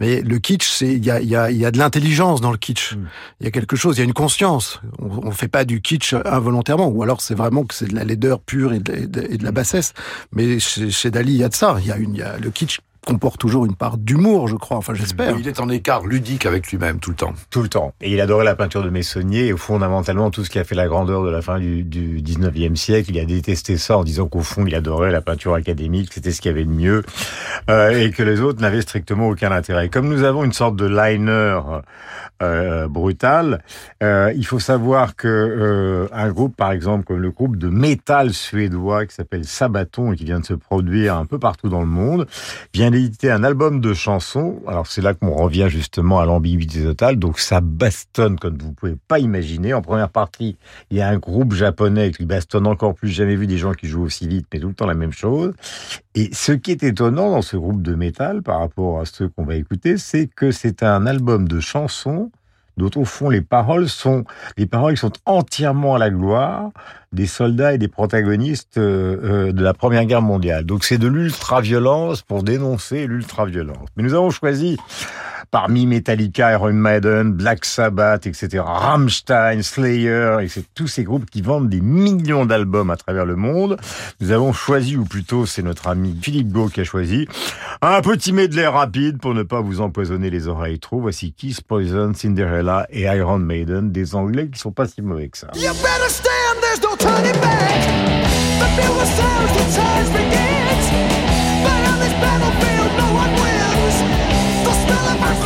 Mais le kitsch, c'est il y a, il y a, il y a de l'intelligence dans le kitsch. Il y a quelque chose, il y a une conscience. On, on fait pas du kitsch involontairement, ou alors c'est vraiment que c'est de la laideur pure et de, et de- et de la bassesse. Mais chez, chez Dali, il y a de ça. Il y a une, y a le kitsch comporte toujours une part d'humour, je crois. Enfin, j'espère. Il est en écart ludique avec lui-même tout le temps. Tout le temps. Et il adorait la peinture de Meissonnier et fondamentalement tout ce qui a fait la grandeur de la fin du, du 19e siècle. Il a détesté ça en disant qu'au fond il adorait la peinture académique, c'était ce qu'il y avait de mieux euh, et que les autres n'avaient strictement aucun intérêt. Comme nous avons une sorte de liner euh, brutal, euh, il faut savoir que euh, un groupe par exemple comme le groupe de métal suédois qui s'appelle Sabaton et qui vient de se produire un peu partout dans le monde vient d'éditer un album de chansons. Alors c'est là qu'on revient justement à l'ambiguïté totale. Donc ça bastonne comme vous pouvez pas imaginer. En première partie, il y a un groupe japonais qui bastonne encore plus. Jamais vu des gens qui jouent aussi vite, mais tout le temps la même chose. Et ce qui est étonnant dans ce groupe de métal par rapport à ceux qu'on va écouter, c'est que c'est un album de chansons dont au fond les paroles sont les paroles qui sont entièrement à la gloire des soldats et des protagonistes euh, euh, de la Première Guerre mondiale. Donc c'est de l'ultra-violence pour dénoncer l'ultra-violence. Mais nous avons choisi parmi Metallica, Iron Maiden, Black Sabbath, etc., Rammstein, Slayer, et c'est tous ces groupes qui vendent des millions d'albums à travers le monde. Nous avons choisi, ou plutôt c'est notre ami Philippe Beau qui a choisi, un petit medley rapide pour ne pas vous empoisonner les oreilles trop. Voici Kiss, Poison, Cinderella et Iron Maiden, des Anglais qui sont pas si mauvais que ça. You better stand, there's no turning back. The the begins.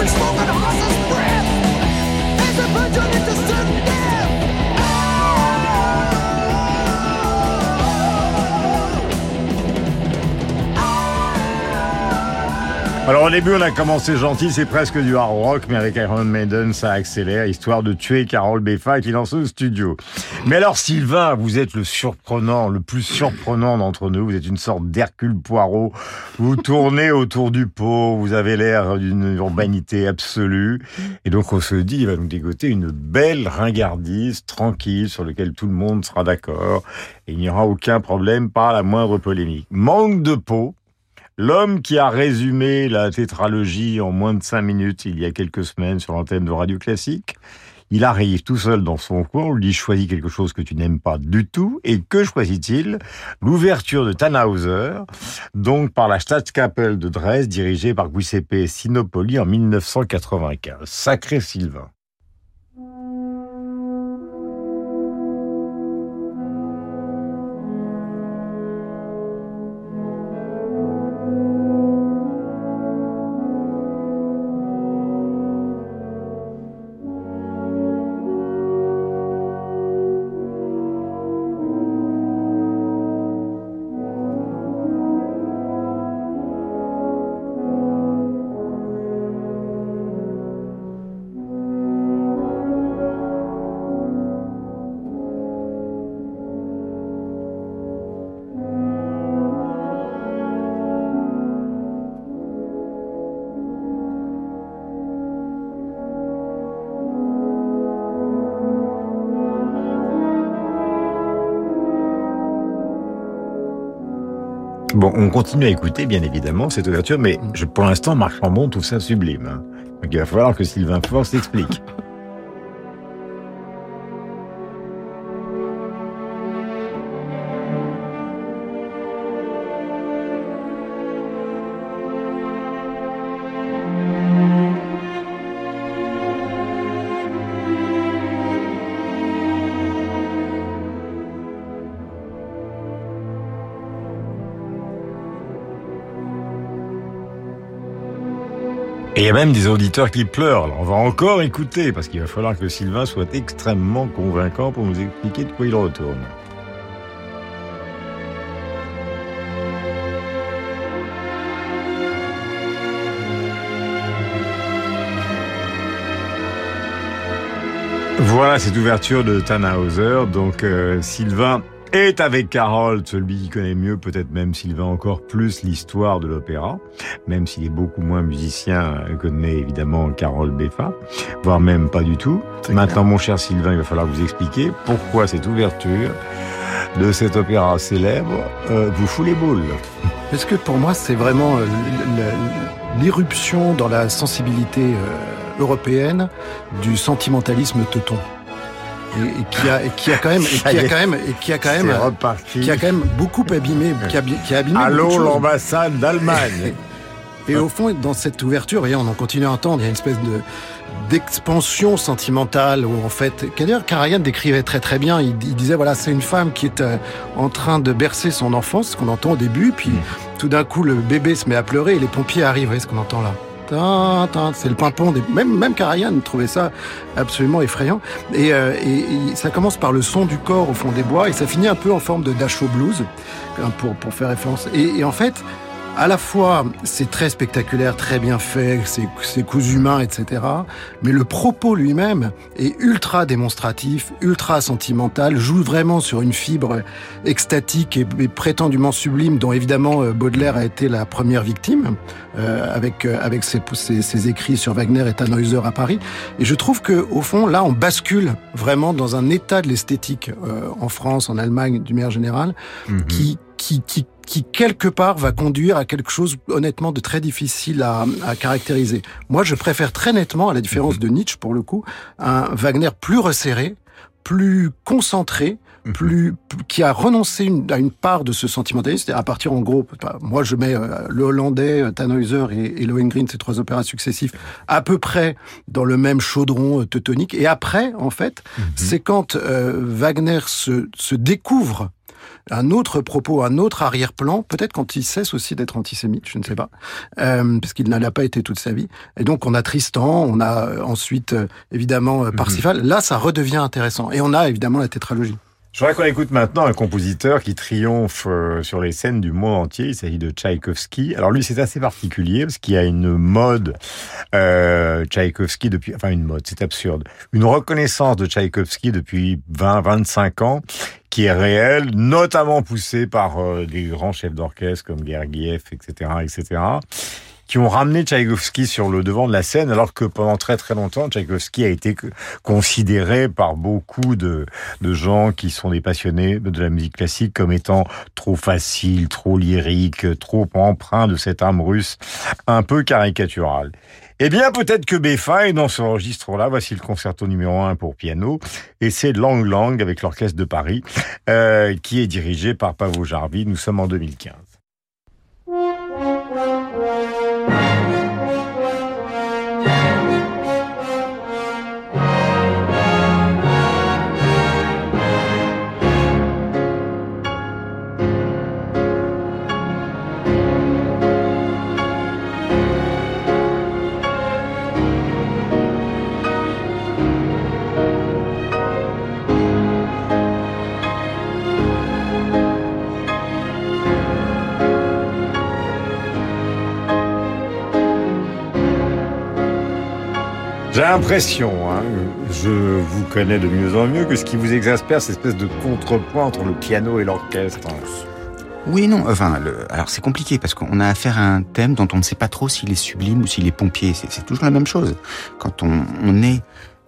smoking. Alors au début on a commencé gentil, c'est presque du hard rock, mais avec Iron Maiden ça accélère, histoire de tuer Carole Beffa qui lance au studio. Mais alors Sylvain, vous êtes le surprenant, le plus surprenant d'entre nous, vous êtes une sorte d'Hercule Poirot, vous tournez autour du pot, vous avez l'air d'une urbanité absolue, et donc on se dit il va nous dégoter une belle ringardise tranquille sur laquelle tout le monde sera d'accord, et il n'y aura aucun problème, pas la moindre polémique. Manque de peau, L'homme qui a résumé la tétralogie en moins de cinq minutes il y a quelques semaines sur l'antenne de Radio Classique, il arrive tout seul dans son coin, on lui dit choisis quelque chose que tu n'aimes pas du tout, et que choisit-il? L'ouverture de Tannhauser, donc par la Staatskapelle de Dresde, dirigée par Giuseppe Sinopoli en 1995. Sacré Sylvain. On continue à écouter, bien évidemment, cette ouverture, mais je, pour l'instant, Marc Chambon trouve ça sublime. hein. Donc il va falloir que Sylvain Faure s'explique. y a même des auditeurs qui pleurent. On va encore écouter parce qu'il va falloir que Sylvain soit extrêmement convaincant pour nous expliquer de quoi il retourne. Voilà cette ouverture de Tannhauser. Donc euh, Sylvain est avec Carole, celui qui connaît mieux, peut-être même Sylvain encore plus l'histoire de l'opéra, même s'il est beaucoup moins musicien que n'est évidemment Carole Beffa, voire même pas du tout. Maintenant, mon cher Sylvain, il va falloir vous expliquer pourquoi cette ouverture de cet opéra célèbre euh, vous fout les boules. Parce que pour moi, c'est vraiment euh, l'irruption dans la sensibilité euh, européenne du sentimentalisme teuton? Et, et qui a, et qui a quand même, et qui a quand même, et qui a quand même, reparti. qui a quand même beaucoup abîmé, qui a, bi- qui a abîmé Allô, l'ambassade d'Allemagne. Et au fond, dans cette ouverture, et on en continue à entendre, il y a une espèce de d'expansion sentimentale où en fait, d'ailleurs Karajan décrivait très très bien. Il, il disait voilà, c'est une femme qui est euh, en train de bercer son enfant, ce qu'on entend au début, puis tout d'un coup le bébé se met à pleurer et les pompiers arrivent. Vous voyez ce qu'on entend là? C'est le pimpon des... Même, même Karajan trouvait ça absolument effrayant. Et, euh, et- et ça commence par le son du corps au fond des bois et ça finit un peu en forme de Dasho Blues, hein, pour, pour faire référence. Et, et en fait, à la fois, c'est très spectaculaire, très bien fait, c'est cousu humain, etc. Mais le propos lui-même est ultra démonstratif, ultra sentimental, joue vraiment sur une fibre extatique et, et prétendument sublime, dont évidemment euh, Baudelaire a été la première victime, euh, avec euh, avec ses, ses, ses écrits sur Wagner et Tannhäuser à Paris. Et je trouve que au fond, là, on bascule vraiment dans un état de l'esthétique euh, en France, en Allemagne, du manière générale, qui qui, qui, qui quelque part va conduire à quelque chose honnêtement de très difficile à, à caractériser. Moi, je préfère très nettement, à la différence de Nietzsche pour le coup, un Wagner plus resserré, plus concentré, plus qui a renoncé une- à une part de ce sentimentalisme, c'est-à-dire à partir en gros, bah, moi je mets euh, le Hollandais, euh, Tannhäuser et, et Lohengrin, ces trois opéras successifs, à peu près dans le même chaudron euh, teutonique. Et après, en fait, c'est quand euh, Wagner se, se découvre un autre propos, un autre arrière-plan, peut-être quand il cesse aussi d'être antisémite, je ne sais pas, euh, parce qu'il n'a pas été toute sa vie. Et donc on a Tristan, on a euh, ensuite euh, évidemment euh, Parsifal. Là, ça redevient intéressant. Et on a évidemment la tétralogie. Je voudrais qu'on écoute maintenant un compositeur qui triomphe sur les scènes du monde entier. Il s'agit de Tchaïkovski. Alors lui, c'est assez particulier parce qu'il y a une mode euh, Tchaïkovski depuis, enfin une mode, c'est absurde, une reconnaissance de Tchaïkovski depuis 20-25 ans qui est réelle, notamment poussée par euh, des grands chefs d'orchestre comme Gergiev, etc., etc qui ont ramené Tchaïkovski sur le devant de la scène, alors que pendant très très longtemps, Tchaïkovski a été considéré par beaucoup de, de gens qui sont des passionnés de la musique classique comme étant trop facile, trop lyrique, trop empreint de cette âme russe un peu caricaturale. Eh bien, peut-être que Beffa est dans ce registre-là. Voici le concerto numéro 1 pour piano. Et c'est Lang Lang avec l'Orchestre de Paris, euh, qui est dirigé par Pavo Jarvi. Nous sommes en 2015. J'ai l'impression, hein, je vous connais de mieux en mieux, que ce qui vous exaspère, c'est espèce de contrepoint entre le piano et l'orchestre. Oui, non, enfin, alors c'est compliqué parce qu'on a affaire à un thème dont on ne sait pas trop s'il est sublime ou s'il est pompier. C'est toujours la même chose. Quand on, est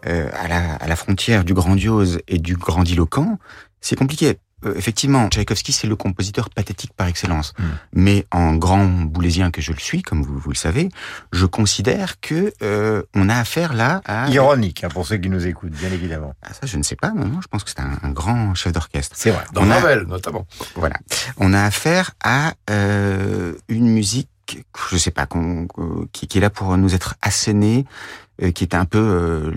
euh, à la frontière du grandiose et du grandiloquent, c'est compliqué. Euh, effectivement, Tchaïkovski, c'est le compositeur pathétique par excellence. Mais en grand boulésien que je le suis, comme vous, vous le savez, je considère que euh, on a affaire là à... Ironique, hein, pour ceux qui nous écoutent, bien évidemment. Ah, ça, je ne sais pas. Non, non, je pense que c'est un, un grand chef d'orchestre. C'est vrai. Dans On a- Ravel, notamment. Voilà. On a affaire à euh, une musique, je sais pas, qui, qui est là pour nous être assénée qui est un peu euh,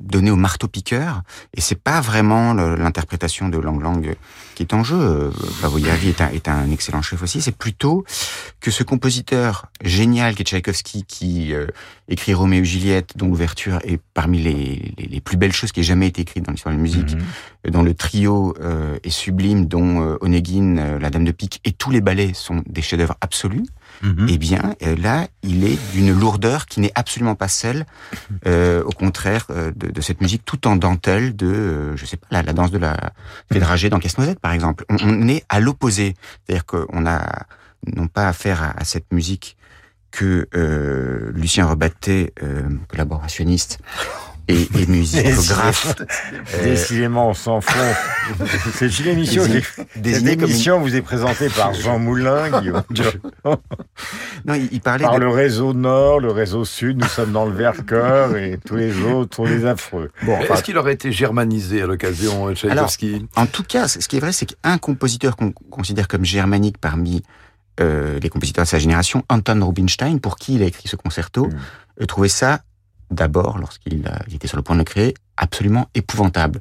donné au marteau-piqueur, et c'est pas vraiment l'interprétation de Lang Lang qui est en jeu. Euh, Bavoyavi est un, est un excellent chef aussi. C'est plutôt que ce compositeur génial qui est Tchaïkovski, qui euh, écrit Roméo et Juliette, dont l'ouverture est parmi les, les, les plus belles choses qui aient jamais été écrites dans l'histoire de la musique, euh, dont le trio euh, est sublime, dont euh, Onegin, euh, la Dame de Pique et tous les ballets sont des chefs-d'œuvre absolus. Eh bien, euh, là, il est d'une lourdeur qui n'est absolument pas celle, euh, au contraire, euh, de, de cette musique tout en dentelle de, euh, je sais pas, la, la danse de la Fédragée dans Casse-Noisette, par exemple. On, on est à l'opposé, c'est-à-dire qu'on a non pas affaire à, à cette musique que euh, Lucien Rebatté, euh, collaborationniste et, et musicographe, Décidément, on s'en fout. C'est une émission, Désigné- qui- cette émission vous est présentée par Jean Moulin, Guillaume. Non, il, il parlait par de- le réseau Nord, le réseau Sud, nous sommes dans le Vercors et tous les autres sont des affreux. Bon, Est-ce qu'il aurait été germanisé à l'occasion, euh, Alors, Tchaïkovski en tout cas, ce qui est vrai, c'est qu'un compositeur qu'on considère comme germanique parmi euh, les compositeurs de sa génération, Anton Rubinstein, pour qui il a écrit ce concerto, euh, trouvait ça d'abord, lorsqu'il il était sur le point de le créer, absolument épouvantable.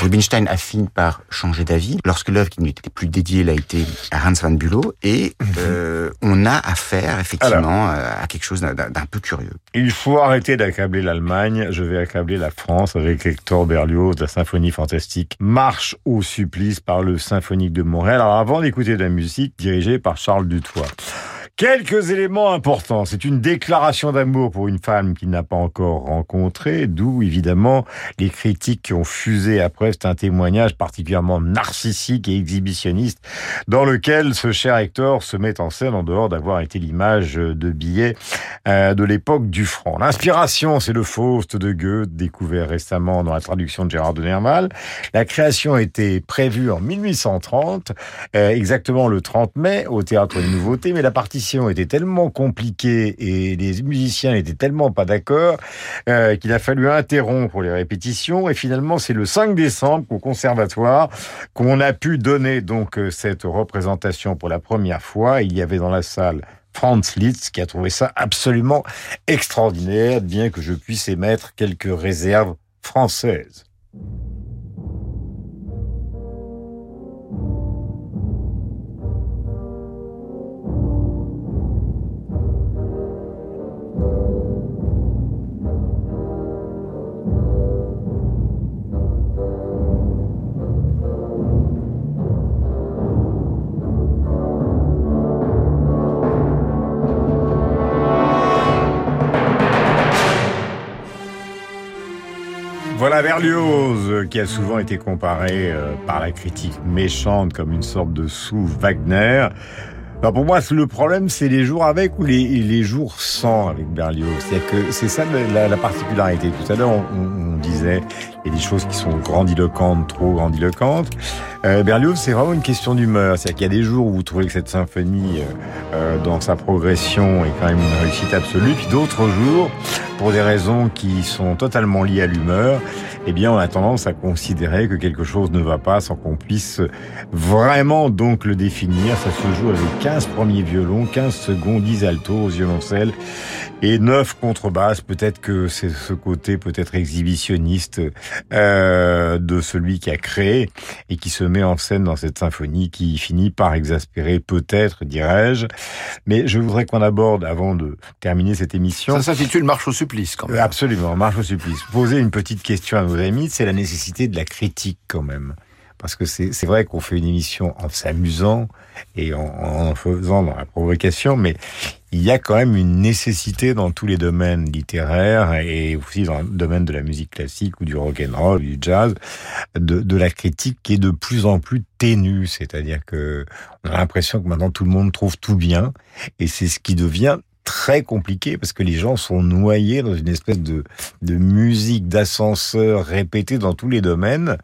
Rubinstein a fini par changer d'avis lorsque l'œuvre qui ne lui était plus dédiée l'a été à Hans van Bülow et euh, on a affaire effectivement euh, à quelque chose d'un- peu curieux. Il faut arrêter d'accabler l'Allemagne. Je vais accabler la France avec Hector Berlioz, la symphonie fantastique Marche au supplice par le Symphonique de Montréal. Alors avant d'écouter de la musique dirigée par Charles Dutoit. Quelques éléments importants. C'est une déclaration d'amour pour une femme qu'il n'a pas encore rencontrée, d'où évidemment les critiques qui ont fusé après. C'est un témoignage particulièrement narcissique et exhibitionniste dans lequel ce cher Hector se met en scène en dehors d'avoir été l'image de billets euh, de l'époque du franc. L'inspiration, c'est le Faust de Goethe, découvert récemment dans la traduction de Gérard de Nerval. La création était prévue en 1830, euh, exactement le 30 mai, au Théâtre des Nouveautés, mais la était tellement compliquée et les musiciens n'étaient tellement pas d'accord euh, qu'il a fallu interrompre les répétitions. Et finalement, c'est le 5 décembre au conservatoire qu'on a pu donner donc euh, cette représentation pour la première fois. Il y avait dans la salle Franz Liszt qui a trouvé ça absolument extraordinaire, bien que je puisse émettre quelques réserves françaises. Berlioz, qui a souvent été comparé euh, par la critique méchante comme une sorte de sous-Wagner. Alors pour moi, le problème, c'est les jours avec ou les, jours sans avec Berlioz. C'est ça la, la, particularité. Tout à l'heure, on, on, disait il y a des choses qui sont grandiloquentes, trop grandiloquentes. Euh, Berlioz, c'est vraiment une question d'humeur. C'est-à-dire qu'il y a des jours où vous trouvez que cette symphonie, euh, dans sa progression, est quand même une réussite absolue, puis d'autres jours, pour des raisons qui sont totalement liées à l'humeur, eh bien, on a tendance à considérer que quelque chose ne va pas sans qu'on puisse vraiment donc le définir. Ça se joue avec 15 premiers violons, 15 secondes, 10 altos au violoncelle et 9 contrebasses. Peut-être que c'est ce côté peut-être exhibitionniste euh, de celui qui a créé et qui se met en scène dans cette symphonie qui finit par exaspérer peut-être, dirais-je. Mais je voudrais qu'on aborde, avant de terminer cette émission... Ça s'intitule Marche au supplice, quand même. Absolument, Marche au supplice. Poser une petite question à nos amis, c'est la nécessité de la critique, quand même. Parce que c'est vrai qu'on fait une émission en s'amusant et en, faisant dans la provocation, mais il y a quand même une nécessité dans tous les domaines littéraires et aussi dans le domaine de la musique classique ou du rock and roll, du jazz, de, de la critique qui est de plus en plus ténue. C'est-à-dire que on a l'impression que maintenant tout le monde trouve tout bien et c'est ce qui devient très compliqué parce que les gens sont noyés dans une espèce de, de musique d'ascenseur répétée dans tous les domaines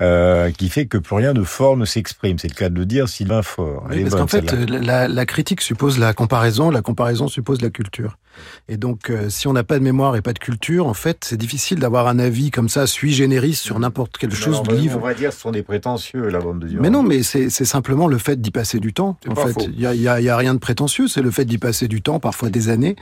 euh, qui fait que plus rien de fort ne s'exprime. C'est le cas de le dire Sylvain Fort. Oui, parce qu'en fait, la, la, critique suppose la comparaison, la comparaison suppose la culture. Et donc, euh, si on n'a pas de mémoire et pas de culture, en fait, c'est difficile d'avoir un avis comme ça, sui generis, sur n'importe quelle chose Alors, de livre. On va dire que ce sont des prétentieux, la bande de Durand. Mais non, mais c'est simplement le fait d'y passer du temps. En pas fait, il y a, il y a- il y a rien de prétentieux. C'est le fait d'y passer du temps, parfois des années.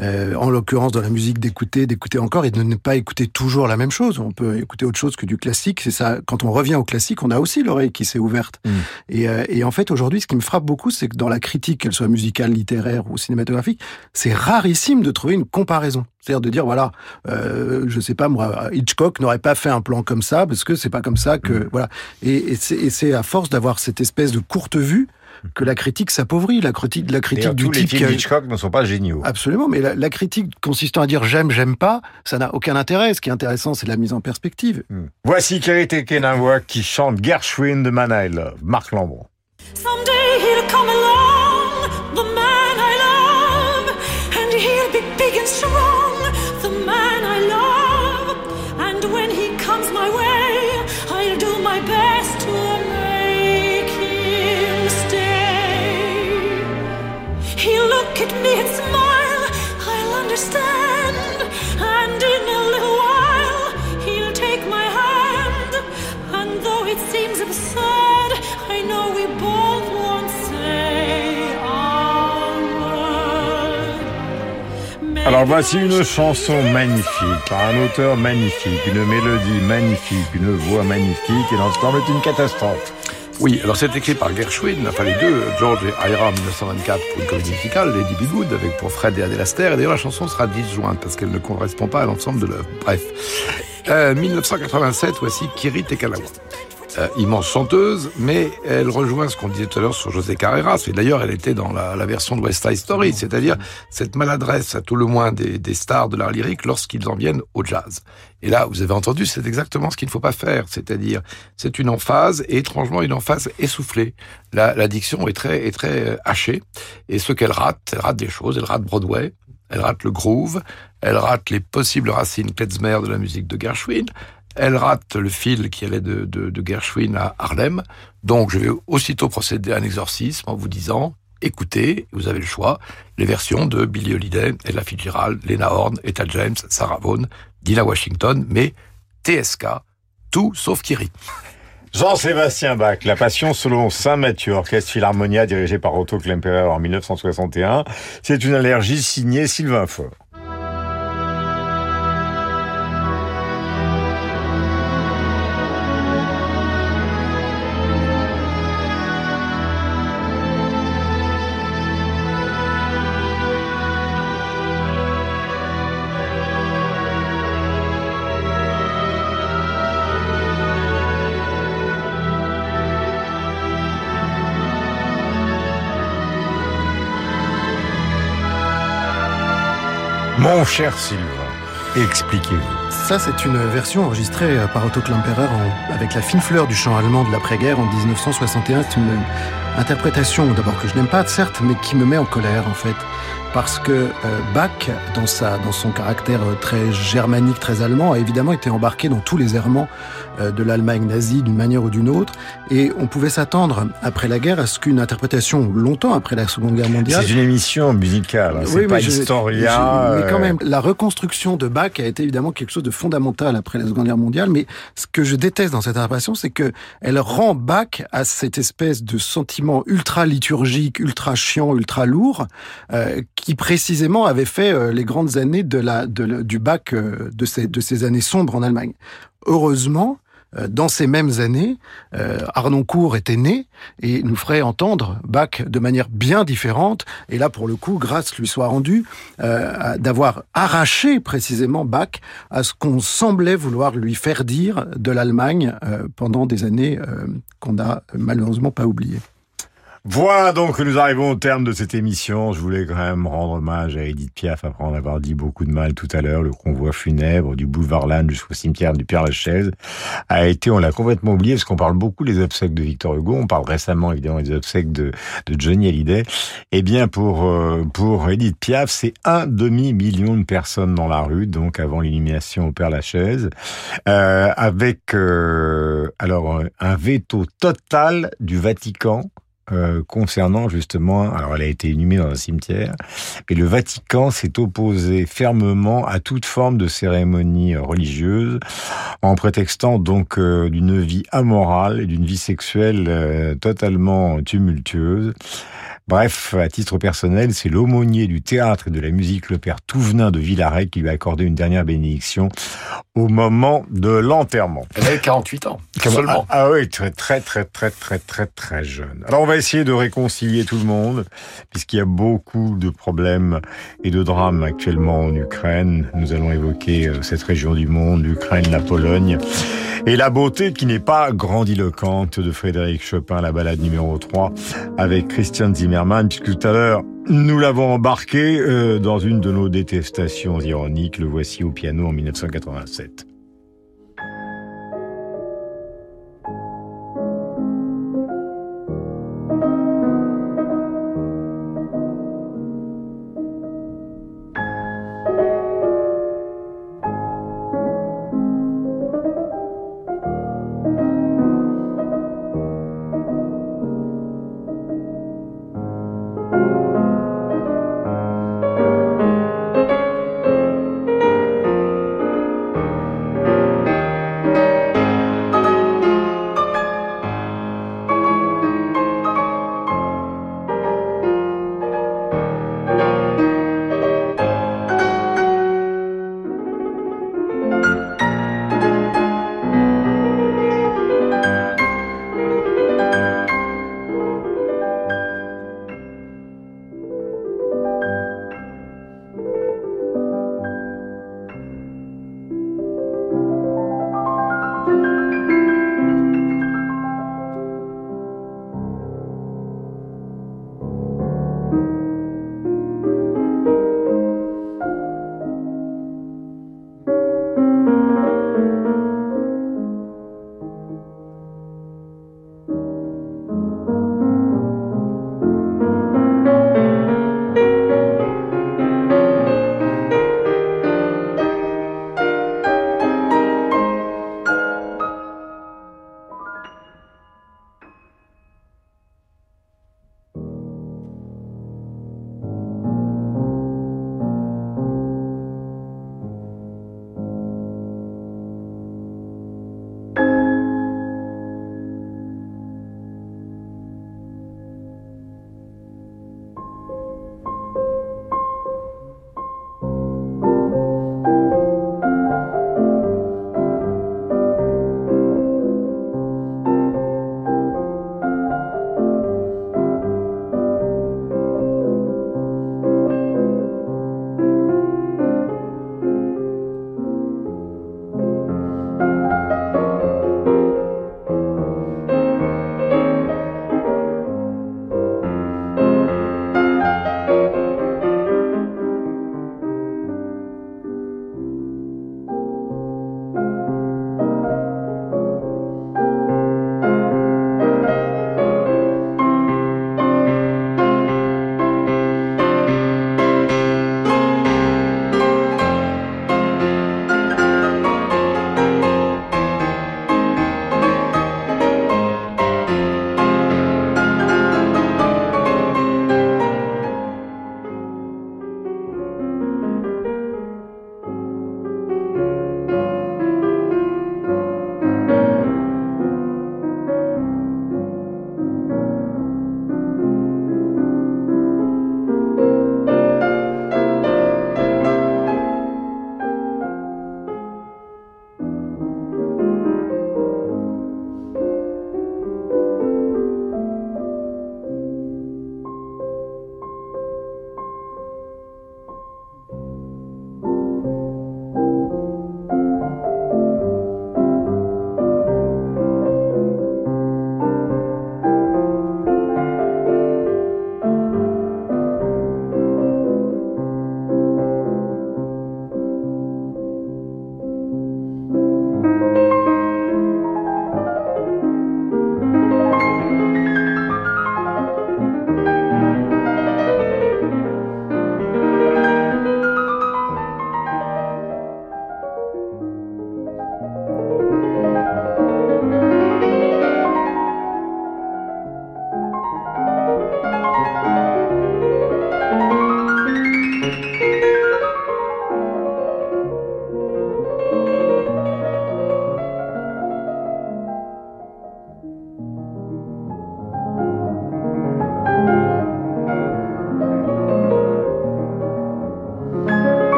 Euh, en l'occurrence, dans la musique, d'écouter, d'écouter encore et de ne pas écouter toujours la même chose. On peut écouter autre chose que du classique. C'est ça. Quand on revient au classique, on a aussi l'oreille qui s'est ouverte. Mm. Et, euh, et en fait, aujourd'hui, ce qui me frappe beaucoup, c'est que dans la critique, qu'elle soit musicale, littéraire ou cinématographique, c'est rarissime de trouver une comparaison. C'est-à-dire de dire, voilà, euh, je sais pas, moi, Hitchcock n'aurait pas fait un plan comme ça parce que c'est pas comme ça Mm. que, voilà. Et, et c'est à force d'avoir cette espèce de courte vue que la critique s'appauvrit. La critique, la critique du tous les type qui films a- d'Hitchcock ne sont pas géniaux. Absolument, mais la, la critique consistant à dire j'aime, j'aime pas, ça n'a aucun intérêt. Ce qui est intéressant, c'est la mise en perspective. Voici Kerry Kenawak qui chante Gershwin de Man I Love, Marc Lambron. Someday he'll come along, the man I love, he'll be big and strong, the man Alors voici une chanson magnifique, par un auteur magnifique, une mélodie magnifique, une voix magnifique, et l'ensemble est une catastrophe. Oui, alors c'est écrit par Gershwin, enfin les deux, George et Ira en 1924 pour une comédie musicale, Lady Be Good avec pour Fred et Adèle et d'ailleurs la chanson sera disjointe parce qu'elle ne correspond pas à l'ensemble de l'œuvre. Bref. Euh, 1987, voici Kiri Tekalawa. Euh, immense chanteuse, mais elle rejoint ce qu'on disait tout à l'heure sur José Carreras. Et d'ailleurs, elle était dans la, la version de West Side Story, c'est-à-dire cette maladresse à tout le moins des, des stars de l'art lyrique lorsqu'ils en viennent au jazz. Et là, vous avez entendu, c'est exactement ce qu'il ne faut pas faire, c'est-à-dire c'est une emphase et étrangement une emphase essoufflée. La, la diction est très, est très euh, hachée et ce qu'elle rate, elle rate des choses, elle rate Broadway, elle rate le groove, elle rate les possibles racines klezmer de la musique de Gershwin, elle rate le fil qui allait de, de, Gershwin à Harlem. Donc, je vais aussitôt procéder à un exorcisme en vous disant, écoutez, vous avez le choix, les versions de Billie Holiday, Ella Fitzgerald, Lena Horne, Etta James, Sarah Vaughan, Dina Washington, mais TSK, tout sauf Kiri. Jean-Sébastien Bach, La Passion selon Saint Mathieu, orchestre Philharmonia dirigé par Otto Klemperer en 1961. C'est une allergie signée Sylvain Faure. Mon cher Sylvain, expliquez-vous. Ça, c'est une version enregistrée euh, par Otto Klemperer en- avec la fine fleur du chant allemand de l'après-guerre en 1961. C'est une interprétation, d'abord que je n'aime pas, certes, mais qui me met en colère, en fait. Parce que euh, Bach, dans, sa, dans son caractère euh, très germanique, très allemand, a évidemment été embarqué dans tous les errements euh, de l'Allemagne nazie d'une manière ou d'une autre. Et on pouvait s'attendre, après la guerre, à ce qu'une interprétation, longtemps après la Seconde Guerre mondiale, C'est une émission musicale, hein, c'est oui, pas mais Historia. je- mais quand euh, même, la reconstruction de Bach a été évidemment quelque chose de fondamental après la Seconde Guerre mondiale. Mais ce que je déteste dans cette interprétation, c'est que elle rend Bach à cette espèce de sentiment ultra liturgique, ultra chiant, ultra lourd, euh, qui précisément avait fait euh, les grandes années du Bach euh, de ces, années sombres en Allemagne. Heureusement, dans ces mêmes années, euh, Arnoncourt était né et nous ferait entendre Bach de manière bien différente. Et là, pour le coup, grâce lui soit rendue euh, d'avoir arraché précisément Bach à ce qu'on semblait vouloir lui faire dire de l'Allemagne euh, pendant des années euh, qu'on n'a malheureusement pas oubliées. Voilà donc que nous arrivons au terme de cette émission. Je voulais quand même rendre hommage à Edith Piaf après en avoir dit beaucoup de mal tout à l'heure. Le convoi funèbre du boulevard Lannes jusqu'au cimetière du Père-Lachaise a été, on l'a complètement oublié parce qu'on parle beaucoup des obsèques de Victor Hugo. On parle récemment évidemment des obsèques de, de Johnny Hallyday. Eh bien pour euh, pour Edith Piaf, c'est un demi million de personnes dans la rue, donc avant l'illumination au Père-Lachaise, euh, avec euh, alors un veto total du Vatican euh, concernant justement, alors elle a été inhumée dans un cimetière, mais le Vatican s'est opposé fermement à toute forme de cérémonie religieuse, en prétextant donc euh, d'une vie amorale et d'une vie sexuelle euh, totalement tumultueuse. Bref, à titre personnel, c'est l'aumônier du théâtre et de la musique, le père Touvenin de Villaret, qui lui a accordé une dernière bénédiction au moment de l'enterrement. Elle avait 48 ans, seulement. Ah, ah oui, très très très très très très très jeune. Alors on va essayer de réconcilier tout le monde, puisqu'il y a beaucoup de problèmes et de drames actuellement en Ukraine. Nous allons évoquer euh, cette région du monde, l'Ukraine, la Pologne, et la beauté qui n'est pas grandiloquente de Frédéric Chopin, la balade numéro 3, avec Christian Zimmermann, puisque tout à l'heure, nous l'avons embarqué euh, dans une de nos détestations ironiques. Le voici au piano en 1987.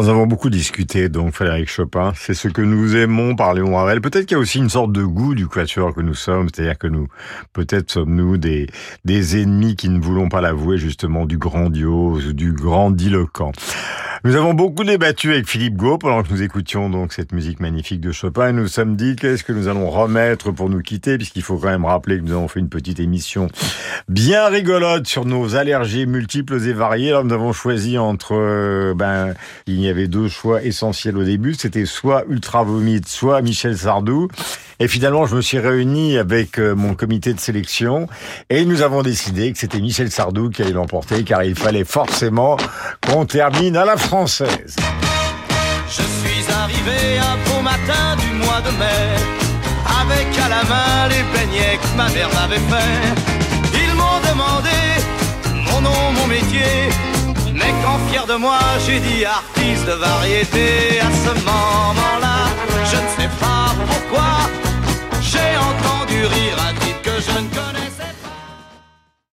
Nous avons beaucoup discuté donc Frédéric Chopin, c'est ce que nous aimons par Léon Ravel. Peut-être qu'il y a aussi une sorte de goût du quatuor que nous sommes, c'est-à-dire que nous peut-être sommes-nous des des ennemis qui ne voulons pas l'avouer justement du grandiose ou du grandiloquent. Nous avons beaucoup débattu avec Philippe Gau pendant que nous écoutions donc cette musique magnifique de Chopin nous nous sommes dit qu'est-ce que nous allons remettre pour nous quitter puisqu'il faut quand même rappeler que nous avons fait une petite émission bien rigolote sur nos allergies multiples et variées. Alors nous avons choisi entre euh, ben il y avait deux choix essentiels au début, c'était soit Ultra Vomite, soit Michel Sardou. Et finalement, je me suis réuni avec euh, mon comité de sélection et nous avons décidé que c'était Michel Sardou qui allait l'emporter car il fallait forcément qu'on termine à la française. Je suis arrivé un beau matin du mois de mai, avec à la main les beignets que ma mère m'avait fait. Ils m'ont demandé mon nom, mon métier, mais quand fier de moi, j'ai dit artiste de variété. À ce moment-là, je ne sais pas pourquoi, rire un titre que je ne connais